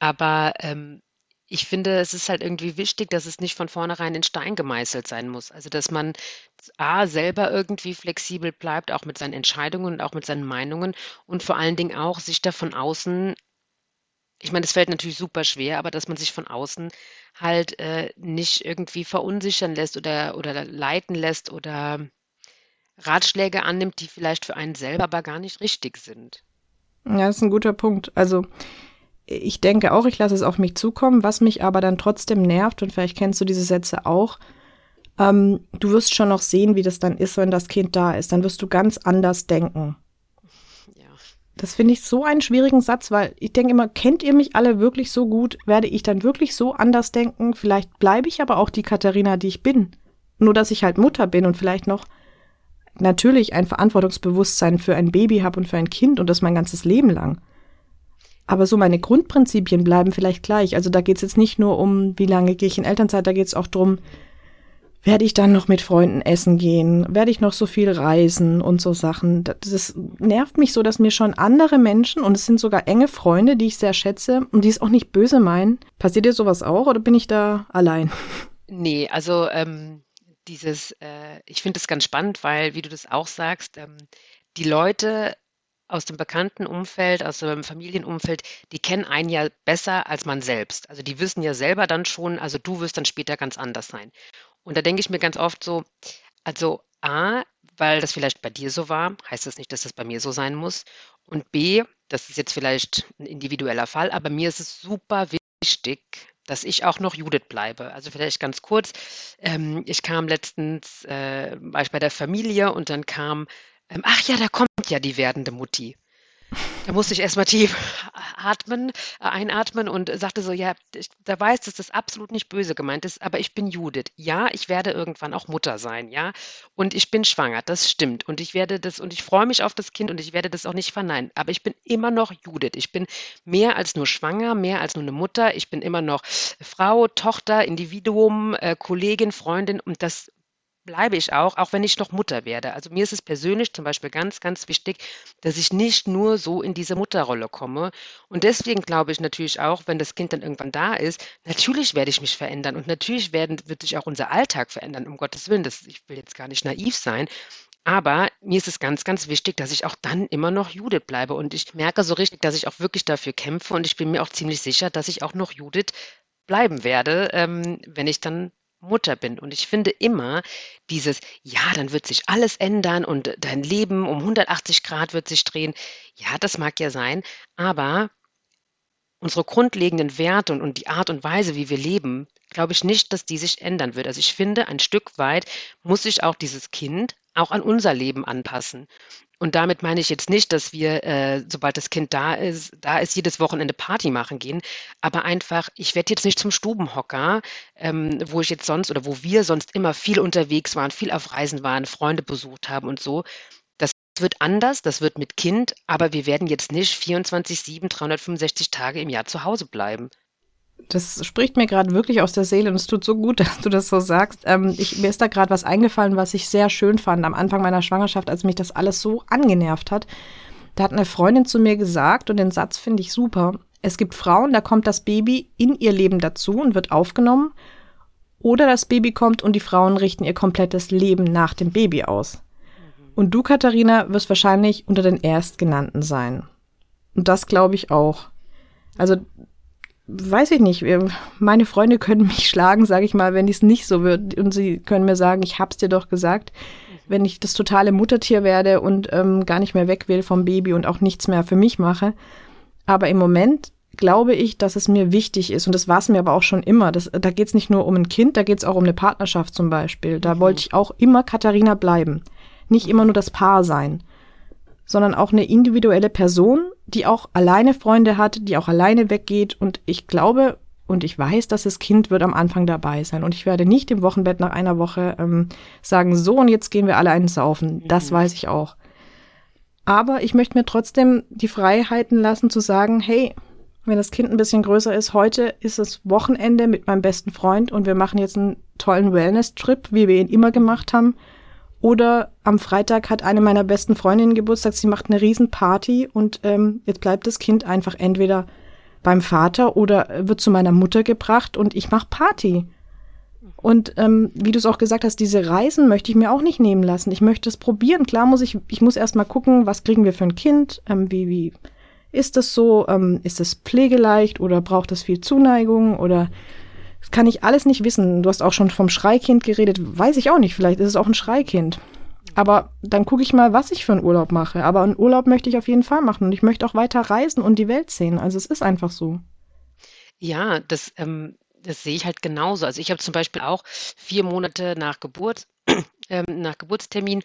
Aber ähm, ich finde, es ist halt irgendwie wichtig, dass es nicht von vornherein in Stein gemeißelt sein muss. Also, dass man A, selber irgendwie flexibel bleibt, auch mit seinen Entscheidungen und auch mit seinen Meinungen und vor allen Dingen auch sich da von außen ich meine, es fällt natürlich super schwer, aber dass man sich von außen halt äh, nicht irgendwie verunsichern lässt oder, oder leiten lässt oder Ratschläge annimmt, die vielleicht für einen selber aber gar nicht richtig sind. Ja, das ist ein guter Punkt. Also ich denke auch, ich lasse es auf mich zukommen, was mich aber dann trotzdem nervt, und vielleicht kennst du diese Sätze auch, ähm, du wirst schon noch sehen, wie das dann ist, wenn das Kind da ist. Dann wirst du ganz anders denken. Das finde ich so einen schwierigen Satz, weil ich denke immer, kennt ihr mich alle wirklich so gut? Werde ich dann wirklich so anders denken? Vielleicht bleibe ich aber auch die Katharina, die ich bin. Nur, dass ich halt Mutter bin und vielleicht noch natürlich ein Verantwortungsbewusstsein für ein Baby habe und für ein Kind und das mein ganzes Leben lang. Aber so meine Grundprinzipien bleiben vielleicht gleich. Also da geht es jetzt nicht nur um, wie lange gehe ich in Elternzeit, da geht es auch darum, werde ich dann noch mit Freunden essen gehen? Werde ich noch so viel reisen und so Sachen? Das nervt mich so, dass mir schon andere Menschen, und es sind sogar enge Freunde, die ich sehr schätze und die es auch nicht böse meinen. Passiert dir sowas auch oder bin ich da allein? Nee, also ähm, dieses, äh, ich finde es ganz spannend, weil, wie du das auch sagst, ähm, die Leute aus dem bekannten Umfeld, aus dem Familienumfeld, die kennen einen ja besser als man selbst. Also die wissen ja selber dann schon, also du wirst dann später ganz anders sein. Und da denke ich mir ganz oft so, also A, weil das vielleicht bei dir so war, heißt das nicht, dass das bei mir so sein muss. Und B, das ist jetzt vielleicht ein individueller Fall, aber mir ist es super wichtig, dass ich auch noch Judith bleibe. Also vielleicht ganz kurz, ähm, ich kam letztens, äh, war ich bei der Familie und dann kam, ähm, ach ja, da kommt ja die werdende Mutti. Da musste ich erstmal tief atmen, äh, einatmen und sagte so, ja, ich, da weiß, dass das absolut nicht böse gemeint ist, aber ich bin Judith. Ja, ich werde irgendwann auch Mutter sein, ja. Und ich bin schwanger, das stimmt. Und ich werde das, und ich freue mich auf das Kind und ich werde das auch nicht verneinen. Aber ich bin immer noch Judith. Ich bin mehr als nur schwanger, mehr als nur eine Mutter. Ich bin immer noch Frau, Tochter, Individuum, äh, Kollegin, Freundin und das bleibe ich auch, auch wenn ich noch Mutter werde. Also mir ist es persönlich zum Beispiel ganz, ganz wichtig, dass ich nicht nur so in diese Mutterrolle komme. Und deswegen glaube ich natürlich auch, wenn das Kind dann irgendwann da ist, natürlich werde ich mich verändern und natürlich werden, wird sich auch unser Alltag verändern, um Gottes Willen. Das, ich will jetzt gar nicht naiv sein. Aber mir ist es ganz, ganz wichtig, dass ich auch dann immer noch Judith bleibe. Und ich merke so richtig, dass ich auch wirklich dafür kämpfe. Und ich bin mir auch ziemlich sicher, dass ich auch noch Judith bleiben werde, ähm, wenn ich dann Mutter bin. Und ich finde immer dieses, ja, dann wird sich alles ändern und dein Leben um 180 Grad wird sich drehen. Ja, das mag ja sein, aber unsere grundlegenden Werte und, und die Art und Weise, wie wir leben, glaube ich nicht, dass die sich ändern wird. Also ich finde, ein Stück weit muss sich auch dieses Kind auch an unser Leben anpassen. Und damit meine ich jetzt nicht, dass wir, äh, sobald das Kind da ist, da ist, jedes Wochenende Party machen gehen. Aber einfach, ich werde jetzt nicht zum Stubenhocker, ähm, wo ich jetzt sonst oder wo wir sonst immer viel unterwegs waren, viel auf Reisen waren, Freunde besucht haben und so. Das wird anders, das wird mit Kind, aber wir werden jetzt nicht 24, 7, 365 Tage im Jahr zu Hause bleiben. Das spricht mir gerade wirklich aus der Seele und es tut so gut, dass du das so sagst. Ähm, ich, mir ist da gerade was eingefallen, was ich sehr schön fand am Anfang meiner Schwangerschaft, als mich das alles so angenervt hat. Da hat eine Freundin zu mir gesagt, und den Satz finde ich super. Es gibt Frauen, da kommt das Baby in ihr Leben dazu und wird aufgenommen. Oder das Baby kommt und die Frauen richten ihr komplettes Leben nach dem Baby aus. Und du, Katharina, wirst wahrscheinlich unter den Erstgenannten sein. Und das glaube ich auch. Also weiß ich nicht, meine Freunde können mich schlagen, sage ich mal, wenn es nicht so wird. Und sie können mir sagen, ich hab's dir doch gesagt. Wenn ich das totale Muttertier werde und ähm, gar nicht mehr weg will vom Baby und auch nichts mehr für mich mache. Aber im Moment glaube ich, dass es mir wichtig ist, und das war es mir aber auch schon immer. Das, da geht es nicht nur um ein Kind, da geht es auch um eine Partnerschaft zum Beispiel. Da mhm. wollte ich auch immer Katharina bleiben. Nicht immer nur das Paar sein, sondern auch eine individuelle Person die auch alleine Freunde hat, die auch alleine weggeht. Und ich glaube und ich weiß, dass das Kind wird am Anfang dabei sein. Und ich werde nicht im Wochenbett nach einer Woche ähm, sagen, so und jetzt gehen wir alle einen saufen. Das mhm. weiß ich auch. Aber ich möchte mir trotzdem die Freiheiten lassen zu sagen, hey, wenn das Kind ein bisschen größer ist, heute ist es Wochenende mit meinem besten Freund und wir machen jetzt einen tollen Wellness-Trip, wie wir ihn immer gemacht haben. Oder am Freitag hat eine meiner besten Freundinnen Geburtstag, sie macht eine Riesenparty und ähm, jetzt bleibt das Kind einfach entweder beim Vater oder wird zu meiner Mutter gebracht und ich mache Party. Und ähm, wie du es auch gesagt hast, diese Reisen möchte ich mir auch nicht nehmen lassen. Ich möchte es probieren. Klar muss ich, ich muss erst mal gucken, was kriegen wir für ein Kind, ähm, wie, wie ist das so, ähm, ist es pflegeleicht oder braucht es viel Zuneigung oder das kann ich alles nicht wissen. Du hast auch schon vom Schreikind geredet, weiß ich auch nicht, vielleicht ist es auch ein Schreikind. Aber dann gucke ich mal, was ich für einen Urlaub mache. Aber einen Urlaub möchte ich auf jeden Fall machen und ich möchte auch weiter reisen und die Welt sehen. Also es ist einfach so. Ja, das, ähm, das sehe ich halt genauso. Also ich habe zum Beispiel auch vier Monate nach Geburt, ähm, nach Geburtstermin,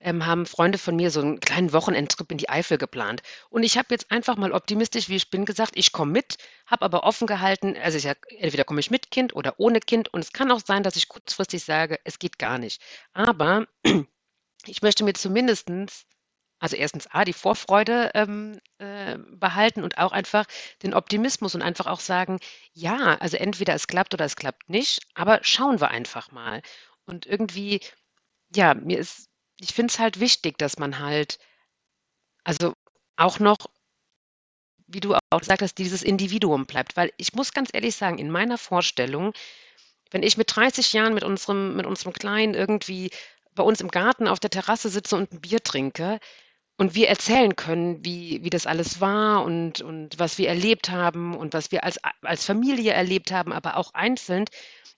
ähm, haben Freunde von mir so einen kleinen Wochenendtrip in die Eifel geplant. Und ich habe jetzt einfach mal optimistisch, wie ich bin, gesagt, ich komme mit, habe aber offen gehalten, also ich sag, entweder komme ich mit Kind oder ohne Kind. Und es kann auch sein, dass ich kurzfristig sage, es geht gar nicht. Aber ich möchte mir zumindestens also erstens A, die Vorfreude ähm, äh, behalten und auch einfach den Optimismus und einfach auch sagen, ja, also entweder es klappt oder es klappt nicht, aber schauen wir einfach mal. Und irgendwie, ja, mir ist, ich finde es halt wichtig, dass man halt, also auch noch, wie du auch gesagt hast, dieses Individuum bleibt. Weil ich muss ganz ehrlich sagen, in meiner Vorstellung, wenn ich mit 30 Jahren mit unserem, mit unserem Kleinen irgendwie bei uns im Garten auf der Terrasse sitze und ein Bier trinke und wir erzählen können, wie, wie das alles war und, und was wir erlebt haben und was wir als, als Familie erlebt haben, aber auch einzeln.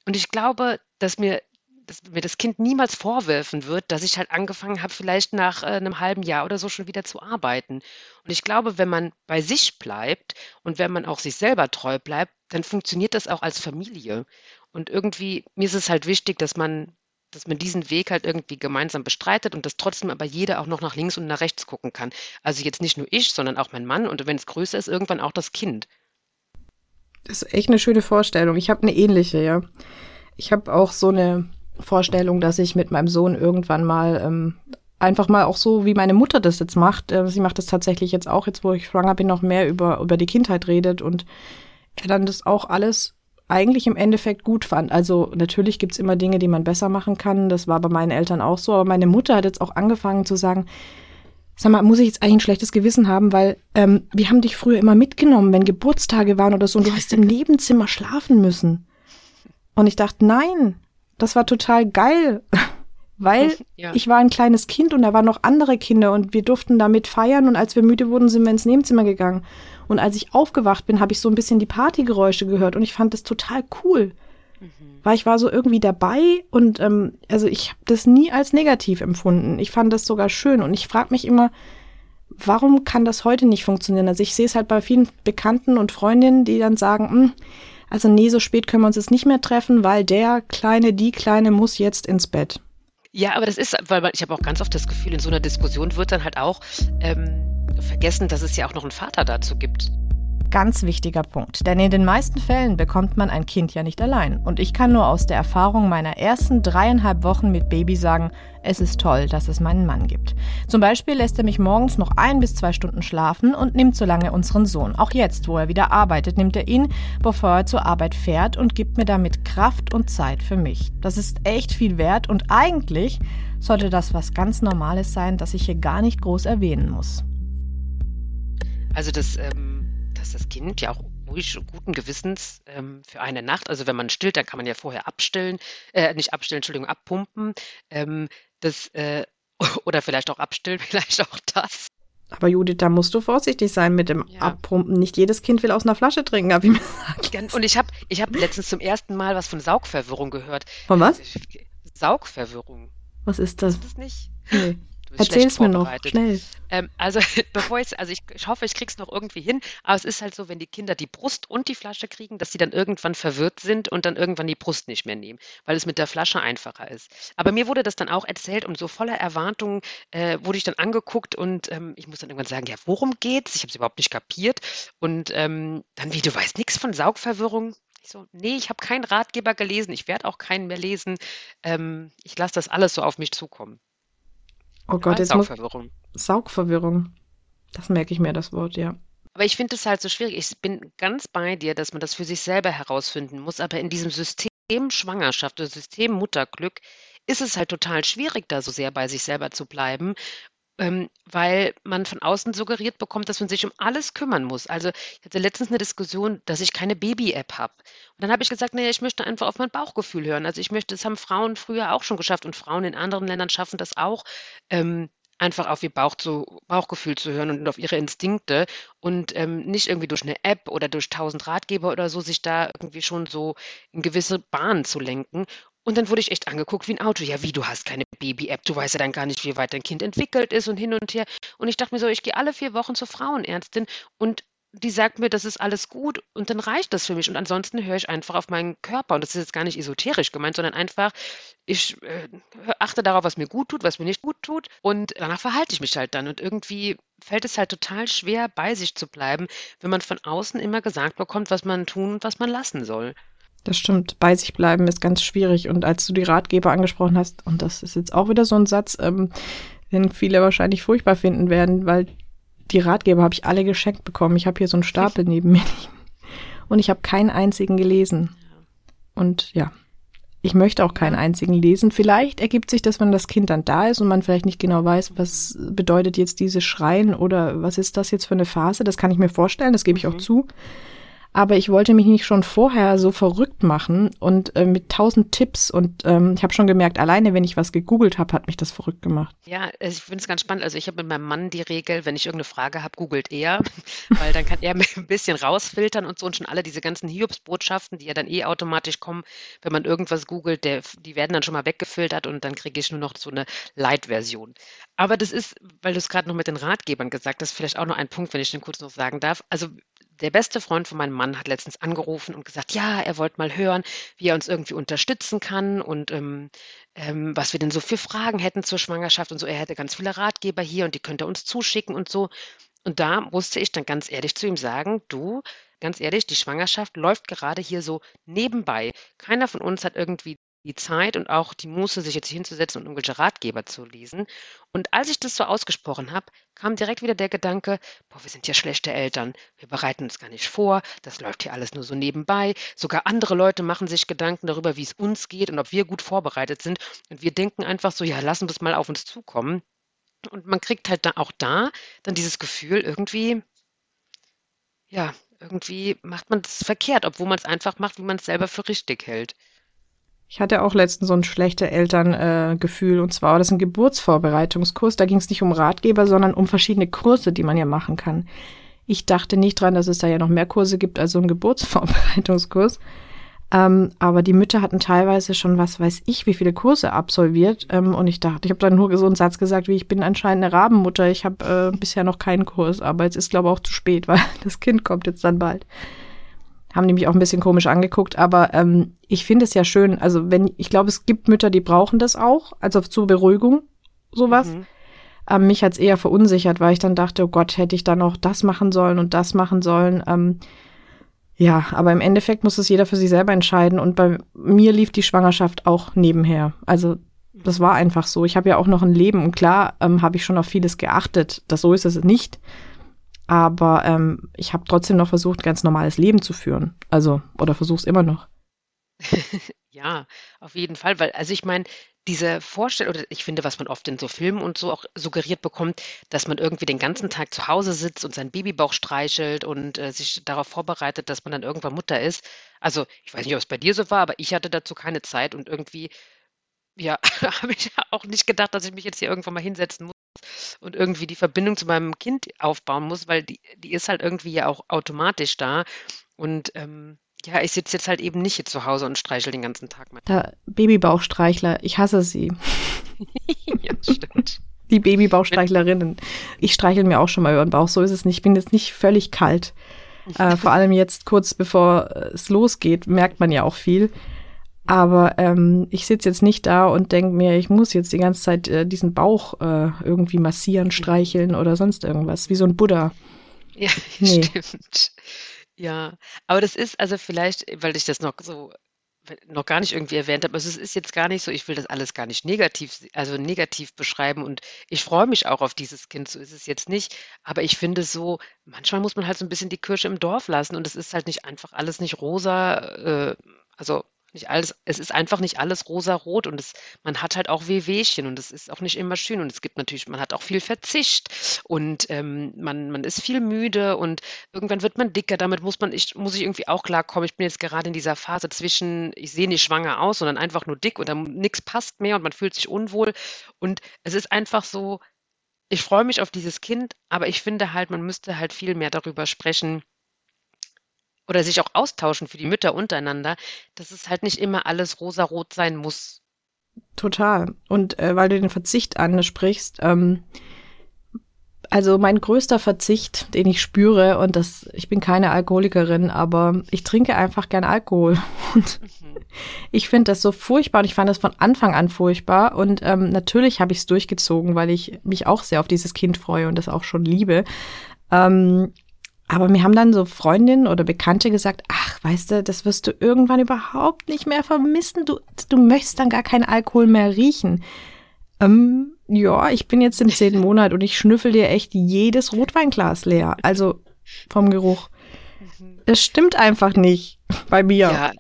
Und ich glaube, dass mir, dass mir das Kind niemals vorwerfen wird, dass ich halt angefangen habe, vielleicht nach äh, einem halben Jahr oder so schon wieder zu arbeiten. Und ich glaube, wenn man bei sich bleibt und wenn man auch sich selber treu bleibt, dann funktioniert das auch als Familie. Und irgendwie, mir ist es halt wichtig, dass man dass man diesen Weg halt irgendwie gemeinsam bestreitet und dass trotzdem aber jeder auch noch nach links und nach rechts gucken kann. Also jetzt nicht nur ich, sondern auch mein Mann und wenn es größer ist, irgendwann auch das Kind. Das ist echt eine schöne Vorstellung. Ich habe eine ähnliche, ja. Ich habe auch so eine Vorstellung, dass ich mit meinem Sohn irgendwann mal ähm, einfach mal auch so, wie meine Mutter das jetzt macht. Äh, sie macht das tatsächlich jetzt auch, jetzt wo ich schwanger bin, noch mehr über, über die Kindheit redet und er dann das auch alles eigentlich im Endeffekt gut fand. Also natürlich gibt's immer Dinge, die man besser machen kann. Das war bei meinen Eltern auch so. Aber meine Mutter hat jetzt auch angefangen zu sagen, sag mal, muss ich jetzt eigentlich ein schlechtes Gewissen haben, weil ähm, wir haben dich früher immer mitgenommen, wenn Geburtstage waren oder so und du hast im Nebenzimmer schlafen müssen. Und ich dachte, nein, das war total geil, weil ja. ich war ein kleines Kind und da waren noch andere Kinder und wir durften damit feiern und als wir müde wurden, sind wir ins Nebenzimmer gegangen. Und als ich aufgewacht bin, habe ich so ein bisschen die Partygeräusche gehört und ich fand das total cool. Mhm. Weil ich war so irgendwie dabei und ähm, also ich habe das nie als negativ empfunden. Ich fand das sogar schön und ich frage mich immer, warum kann das heute nicht funktionieren? Also ich sehe es halt bei vielen Bekannten und Freundinnen, die dann sagen, hm, also nee, so spät können wir uns jetzt nicht mehr treffen, weil der Kleine, die Kleine muss jetzt ins Bett. Ja, aber das ist, weil ich habe auch ganz oft das Gefühl, in so einer Diskussion wird dann halt auch ähm, vergessen, dass es ja auch noch einen Vater dazu gibt. Ganz wichtiger Punkt, denn in den meisten Fällen bekommt man ein Kind ja nicht allein. Und ich kann nur aus der Erfahrung meiner ersten dreieinhalb Wochen mit Baby sagen, es ist toll, dass es meinen Mann gibt. Zum Beispiel lässt er mich morgens noch ein bis zwei Stunden schlafen und nimmt so lange unseren Sohn. Auch jetzt, wo er wieder arbeitet, nimmt er ihn, bevor er zur Arbeit fährt und gibt mir damit Kraft und Zeit für mich. Das ist echt viel wert und eigentlich sollte das was ganz Normales sein, das ich hier gar nicht groß erwähnen muss. Also das, ähm, dass das Kind ja auch ruhig guten Gewissens ähm, für eine Nacht, also wenn man stillt, dann kann man ja vorher abstillen, äh, nicht abstillen, Entschuldigung, abpumpen. Ähm, das, äh, oder vielleicht auch abstillen, vielleicht auch das. Aber Judith, da musst du vorsichtig sein mit dem ja. Abpumpen. Nicht jedes Kind will aus einer Flasche trinken, habe ich mir gesagt. Und ich habe ich hab letztens zum ersten Mal was von Saugverwirrung gehört. Von was? Saugverwirrung. Was ist das? Ist das nicht? Nee. Erzähl's mir noch, schnell. Ähm, also, bevor ich, also ich, ich hoffe, ich krieg's noch irgendwie hin, aber es ist halt so, wenn die Kinder die Brust und die Flasche kriegen, dass sie dann irgendwann verwirrt sind und dann irgendwann die Brust nicht mehr nehmen, weil es mit der Flasche einfacher ist. Aber mir wurde das dann auch erzählt und so voller Erwartungen äh, wurde ich dann angeguckt und ähm, ich muss dann irgendwann sagen, ja, worum geht's? Ich habe es überhaupt nicht kapiert. Und ähm, dann, wie, du weißt nichts von Saugverwirrung? Ich so, nee, ich habe keinen Ratgeber gelesen, ich werde auch keinen mehr lesen. Ähm, ich lasse das alles so auf mich zukommen. Oh Gott, jetzt Saugverwirrung. Muss, Saugverwirrung. Das merke ich mir, das Wort, ja. Aber ich finde es halt so schwierig. Ich bin ganz bei dir, dass man das für sich selber herausfinden muss. Aber in diesem System Schwangerschaft System Mutterglück ist es halt total schwierig, da so sehr bei sich selber zu bleiben ähm, weil man von außen suggeriert bekommt, dass man sich um alles kümmern muss. Also ich hatte letztens eine Diskussion, dass ich keine Baby-App habe. Und dann habe ich gesagt, naja, ich möchte einfach auf mein Bauchgefühl hören. Also ich möchte, das haben Frauen früher auch schon geschafft und Frauen in anderen Ländern schaffen das auch. Ähm, einfach auf ihr Bauch zu, Bauchgefühl zu hören und auf ihre Instinkte und ähm, nicht irgendwie durch eine App oder durch tausend Ratgeber oder so sich da irgendwie schon so in gewisse Bahnen zu lenken. Und dann wurde ich echt angeguckt wie ein Auto. Ja, wie, du hast keine Baby-App, du weißt ja dann gar nicht, wie weit dein Kind entwickelt ist und hin und her. Und ich dachte mir so, ich gehe alle vier Wochen zur Frauenärztin und die sagt mir, das ist alles gut und dann reicht das für mich. Und ansonsten höre ich einfach auf meinen Körper. Und das ist jetzt gar nicht esoterisch gemeint, sondern einfach, ich äh, achte darauf, was mir gut tut, was mir nicht gut tut. Und danach verhalte ich mich halt dann. Und irgendwie fällt es halt total schwer, bei sich zu bleiben, wenn man von außen immer gesagt bekommt, was man tun und was man lassen soll. Das stimmt. Bei sich bleiben ist ganz schwierig. Und als du die Ratgeber angesprochen hast, und das ist jetzt auch wieder so ein Satz, ähm, den viele wahrscheinlich furchtbar finden werden, weil die Ratgeber habe ich alle geschenkt bekommen. Ich habe hier so einen Stapel neben mir und ich habe keinen einzigen gelesen. Und ja, ich möchte auch keinen einzigen lesen. Vielleicht ergibt sich das, wenn das Kind dann da ist und man vielleicht nicht genau weiß, was bedeutet jetzt dieses Schreien oder was ist das jetzt für eine Phase. Das kann ich mir vorstellen, das gebe ich auch mhm. zu. Aber ich wollte mich nicht schon vorher so verrückt machen und äh, mit tausend Tipps und ähm, ich habe schon gemerkt, alleine wenn ich was gegoogelt habe, hat mich das verrückt gemacht. Ja, also ich finde es ganz spannend. Also ich habe mit meinem Mann die Regel, wenn ich irgendeine Frage habe, googelt er, weil dann kann er mir ein bisschen rausfiltern und so und schon alle diese ganzen Hiobsbotschaften, die ja dann eh automatisch kommen, wenn man irgendwas googelt, der, die werden dann schon mal weggefiltert und dann kriege ich nur noch so eine Light-Version. Aber das ist, weil du es gerade noch mit den Ratgebern gesagt hast, vielleicht auch noch ein Punkt, wenn ich den kurz noch sagen darf. Also der beste Freund von meinem Mann hat letztens angerufen und gesagt, ja, er wollte mal hören, wie er uns irgendwie unterstützen kann und ähm, ähm, was wir denn so für Fragen hätten zur Schwangerschaft und so. Er hätte ganz viele Ratgeber hier und die könnte er uns zuschicken und so. Und da musste ich dann ganz ehrlich zu ihm sagen, du, ganz ehrlich, die Schwangerschaft läuft gerade hier so nebenbei. Keiner von uns hat irgendwie die Zeit und auch die Muße, sich jetzt hinzusetzen und irgendwelche Ratgeber zu lesen. Und als ich das so ausgesprochen habe, kam direkt wieder der Gedanke, boah, wir sind ja schlechte Eltern, wir bereiten uns gar nicht vor, das läuft hier alles nur so nebenbei. Sogar andere Leute machen sich Gedanken darüber, wie es uns geht und ob wir gut vorbereitet sind. Und wir denken einfach so, ja, lassen wir es mal auf uns zukommen. Und man kriegt halt da auch da dann dieses Gefühl, irgendwie, ja, irgendwie macht man es verkehrt, obwohl man es einfach macht, wie man es selber für richtig hält. Ich hatte auch letztens so ein schlechte Elterngefühl äh, und zwar war das ein Geburtsvorbereitungskurs. Da ging es nicht um Ratgeber, sondern um verschiedene Kurse, die man ja machen kann. Ich dachte nicht dran, dass es da ja noch mehr Kurse gibt als so ein Geburtsvorbereitungskurs. Ähm, aber die Mütter hatten teilweise schon, was weiß ich, wie viele Kurse absolviert. Ähm, und ich dachte, ich habe dann nur so einen Satz gesagt, wie ich bin anscheinend eine Rabenmutter. Ich habe äh, bisher noch keinen Kurs, aber jetzt ist glaube ich auch zu spät, weil das Kind kommt jetzt dann bald haben die mich auch ein bisschen komisch angeguckt, aber ähm, ich finde es ja schön. Also wenn, ich glaube, es gibt Mütter, die brauchen das auch, also zur Beruhigung, sowas. Mhm. Ähm, mich hat's eher verunsichert, weil ich dann dachte, oh Gott, hätte ich dann auch das machen sollen und das machen sollen. Ähm, ja, aber im Endeffekt muss es jeder für sich selber entscheiden. Und bei mir lief die Schwangerschaft auch nebenher. Also das war einfach so. Ich habe ja auch noch ein Leben und klar ähm, habe ich schon auf vieles geachtet. Das so ist es nicht. Aber ähm, ich habe trotzdem noch versucht, ganz normales Leben zu führen. Also, oder versuch's immer noch. ja, auf jeden Fall, weil, also ich meine, diese Vorstellung, oder ich finde, was man oft in so Filmen und so auch suggeriert bekommt, dass man irgendwie den ganzen Tag zu Hause sitzt und seinen Babybauch streichelt und äh, sich darauf vorbereitet, dass man dann irgendwann Mutter ist. Also, ich weiß nicht, ob es bei dir so war, aber ich hatte dazu keine Zeit und irgendwie, ja, habe ich auch nicht gedacht, dass ich mich jetzt hier irgendwann mal hinsetzen muss und irgendwie die Verbindung zu meinem Kind aufbauen muss, weil die, die ist halt irgendwie ja auch automatisch da. Und ähm, ja, ich sitze jetzt halt eben nicht hier zu Hause und streichel den ganzen Tag. Da Babybauchstreichler, ich hasse sie. ja, stimmt. Die Babybauchstreichlerinnen. Ich streichel mir auch schon mal über den Bauch, so ist es nicht. Ich bin jetzt nicht völlig kalt. Äh, vor allem jetzt kurz bevor es losgeht, merkt man ja auch viel. Aber ähm, ich sitze jetzt nicht da und denke mir, ich muss jetzt die ganze Zeit äh, diesen Bauch äh, irgendwie massieren, streicheln oder sonst irgendwas, wie so ein Buddha. Ja, nee. stimmt. Ja, aber das ist also vielleicht, weil ich das noch so noch gar nicht irgendwie erwähnt habe, also es ist jetzt gar nicht so, ich will das alles gar nicht negativ, also negativ beschreiben und ich freue mich auch auf dieses Kind, so ist es jetzt nicht, aber ich finde so, manchmal muss man halt so ein bisschen die Kirsche im Dorf lassen und es ist halt nicht einfach alles nicht rosa, äh, also nicht alles, es ist einfach nicht alles rosa-rot und es, man hat halt auch Wehwehchen und es ist auch nicht immer schön und es gibt natürlich, man hat auch viel Verzicht und ähm, man, man ist viel müde und irgendwann wird man dicker. Damit muss man, ich, muss ich irgendwie auch klarkommen. Ich bin jetzt gerade in dieser Phase zwischen, ich sehe nicht schwanger aus, sondern einfach nur dick und dann nichts passt mehr und man fühlt sich unwohl und es ist einfach so, ich freue mich auf dieses Kind, aber ich finde halt, man müsste halt viel mehr darüber sprechen, oder sich auch austauschen für die Mütter untereinander, dass es halt nicht immer alles rosarot sein muss. Total. Und äh, weil du den Verzicht ansprichst, ähm, also mein größter Verzicht, den ich spüre, und das, ich bin keine Alkoholikerin, aber ich trinke einfach gern Alkohol. Und mhm. ich finde das so furchtbar und ich fand das von Anfang an furchtbar. Und ähm, natürlich habe ich es durchgezogen, weil ich mich auch sehr auf dieses Kind freue und das auch schon liebe. Ähm, aber mir haben dann so Freundinnen oder Bekannte gesagt, ach, weißt du, das wirst du irgendwann überhaupt nicht mehr vermissen. Du, du möchtest dann gar keinen Alkohol mehr riechen. Ähm, ja, ich bin jetzt im zehnten Monat und ich schnüffel dir echt jedes Rotweinglas leer. Also vom Geruch. Es stimmt einfach nicht bei mir. Ja,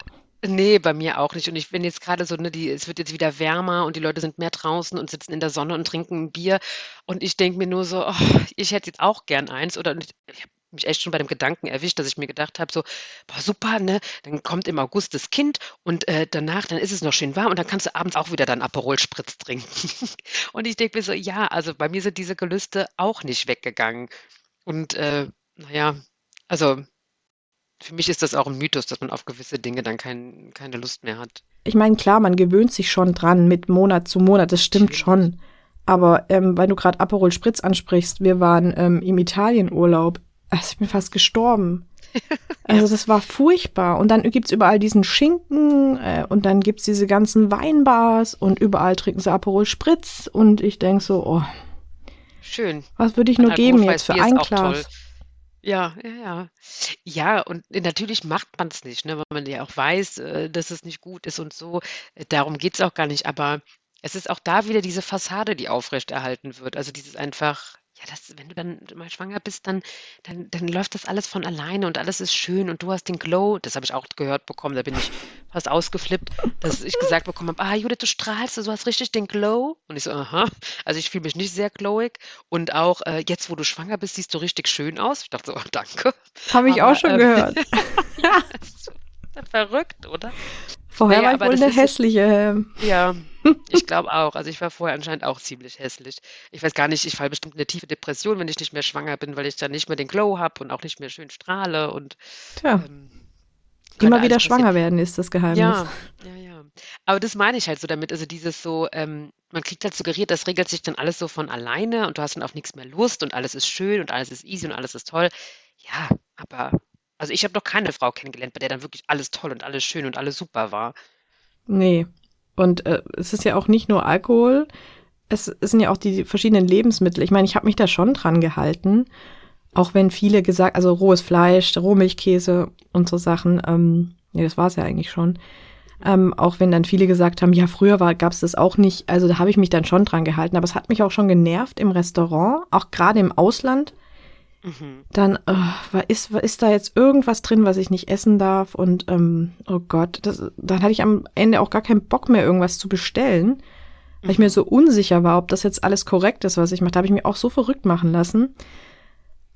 Nee, bei mir auch nicht. Und ich bin jetzt gerade so, ne, die, es wird jetzt wieder wärmer und die Leute sind mehr draußen und sitzen in der Sonne und trinken ein Bier. Und ich denke mir nur so, oh, ich hätte jetzt auch gern eins. Oder ich, ich habe mich echt schon bei dem Gedanken erwischt, dass ich mir gedacht habe, so, boah, super, ne? Dann kommt im August das Kind und äh, danach, dann ist es noch schön warm und dann kannst du abends auch wieder deinen Aperol Spritz trinken. und ich denke mir so, ja, also bei mir sind diese Gelüste auch nicht weggegangen. Und äh, naja, also für mich ist das auch ein Mythos, dass man auf gewisse Dinge dann kein, keine Lust mehr hat. Ich meine, klar, man gewöhnt sich schon dran mit Monat zu Monat, das stimmt schon. Aber ähm, weil du gerade Aperol Spritz ansprichst, wir waren ähm, im Italienurlaub also ich bin fast gestorben. Also das war furchtbar. Und dann gibt's überall diesen Schinken äh, und dann gibt's diese ganzen Weinbars und überall trinken sie Aperol Spritz und ich denk so, oh. Schön. Was würde ich nur geben jetzt für ein Glas? Ja, ja, ja. Ja, und natürlich macht man es nicht, ne, weil man ja auch weiß, äh, dass es nicht gut ist und so. Äh, darum geht's auch gar nicht. Aber es ist auch da wieder diese Fassade, die aufrechterhalten wird. Also dieses einfach ja, das, wenn du dann mal schwanger bist, dann, dann, dann läuft das alles von alleine und alles ist schön und du hast den Glow. Das habe ich auch gehört bekommen, da bin ich fast ausgeflippt, dass ich gesagt bekommen habe, ah, Judith, du strahlst, du hast richtig den Glow. Und ich so, aha. Also ich fühle mich nicht sehr glowig. Und auch äh, jetzt, wo du schwanger bist, siehst du richtig schön aus. Ich dachte so, oh, danke. Habe ich Aber, auch schon ähm, gehört. ja, verrückt, oder? Vorher naja, war ich wohl eine hässliche. Ja, ich glaube auch. Also ich war vorher anscheinend auch ziemlich hässlich. Ich weiß gar nicht, ich falle bestimmt in eine tiefe Depression, wenn ich nicht mehr schwanger bin, weil ich dann nicht mehr den Glow habe und auch nicht mehr schön strahle und Tja. Ähm, Immer wieder schwanger werden ist das Geheimnis. Ja, ja, ja. Aber das meine ich halt so damit. Also dieses so, ähm, man kriegt halt suggeriert, das regelt sich dann alles so von alleine und du hast dann auf nichts mehr Lust und alles ist schön und alles ist easy und alles ist toll. Ja, aber also ich habe noch keine Frau kennengelernt, bei der dann wirklich alles toll und alles schön und alles super war. Nee. Und äh, es ist ja auch nicht nur Alkohol, es, es sind ja auch die verschiedenen Lebensmittel. Ich meine, ich habe mich da schon dran gehalten. Auch wenn viele gesagt, also rohes Fleisch, Rohmilchkäse und so Sachen, ähm, nee, das war es ja eigentlich schon. Ähm, auch wenn dann viele gesagt haben, ja, früher gab es das auch nicht. Also da habe ich mich dann schon dran gehalten. Aber es hat mich auch schon genervt im Restaurant, auch gerade im Ausland. Mhm. Dann oh, ist, ist da jetzt irgendwas drin, was ich nicht essen darf? Und ähm, oh Gott, das, dann hatte ich am Ende auch gar keinen Bock mehr, irgendwas zu bestellen, weil mhm. ich mir mhm. so unsicher war, ob das jetzt alles korrekt ist, was ich mache. Da habe ich mich auch so verrückt machen lassen.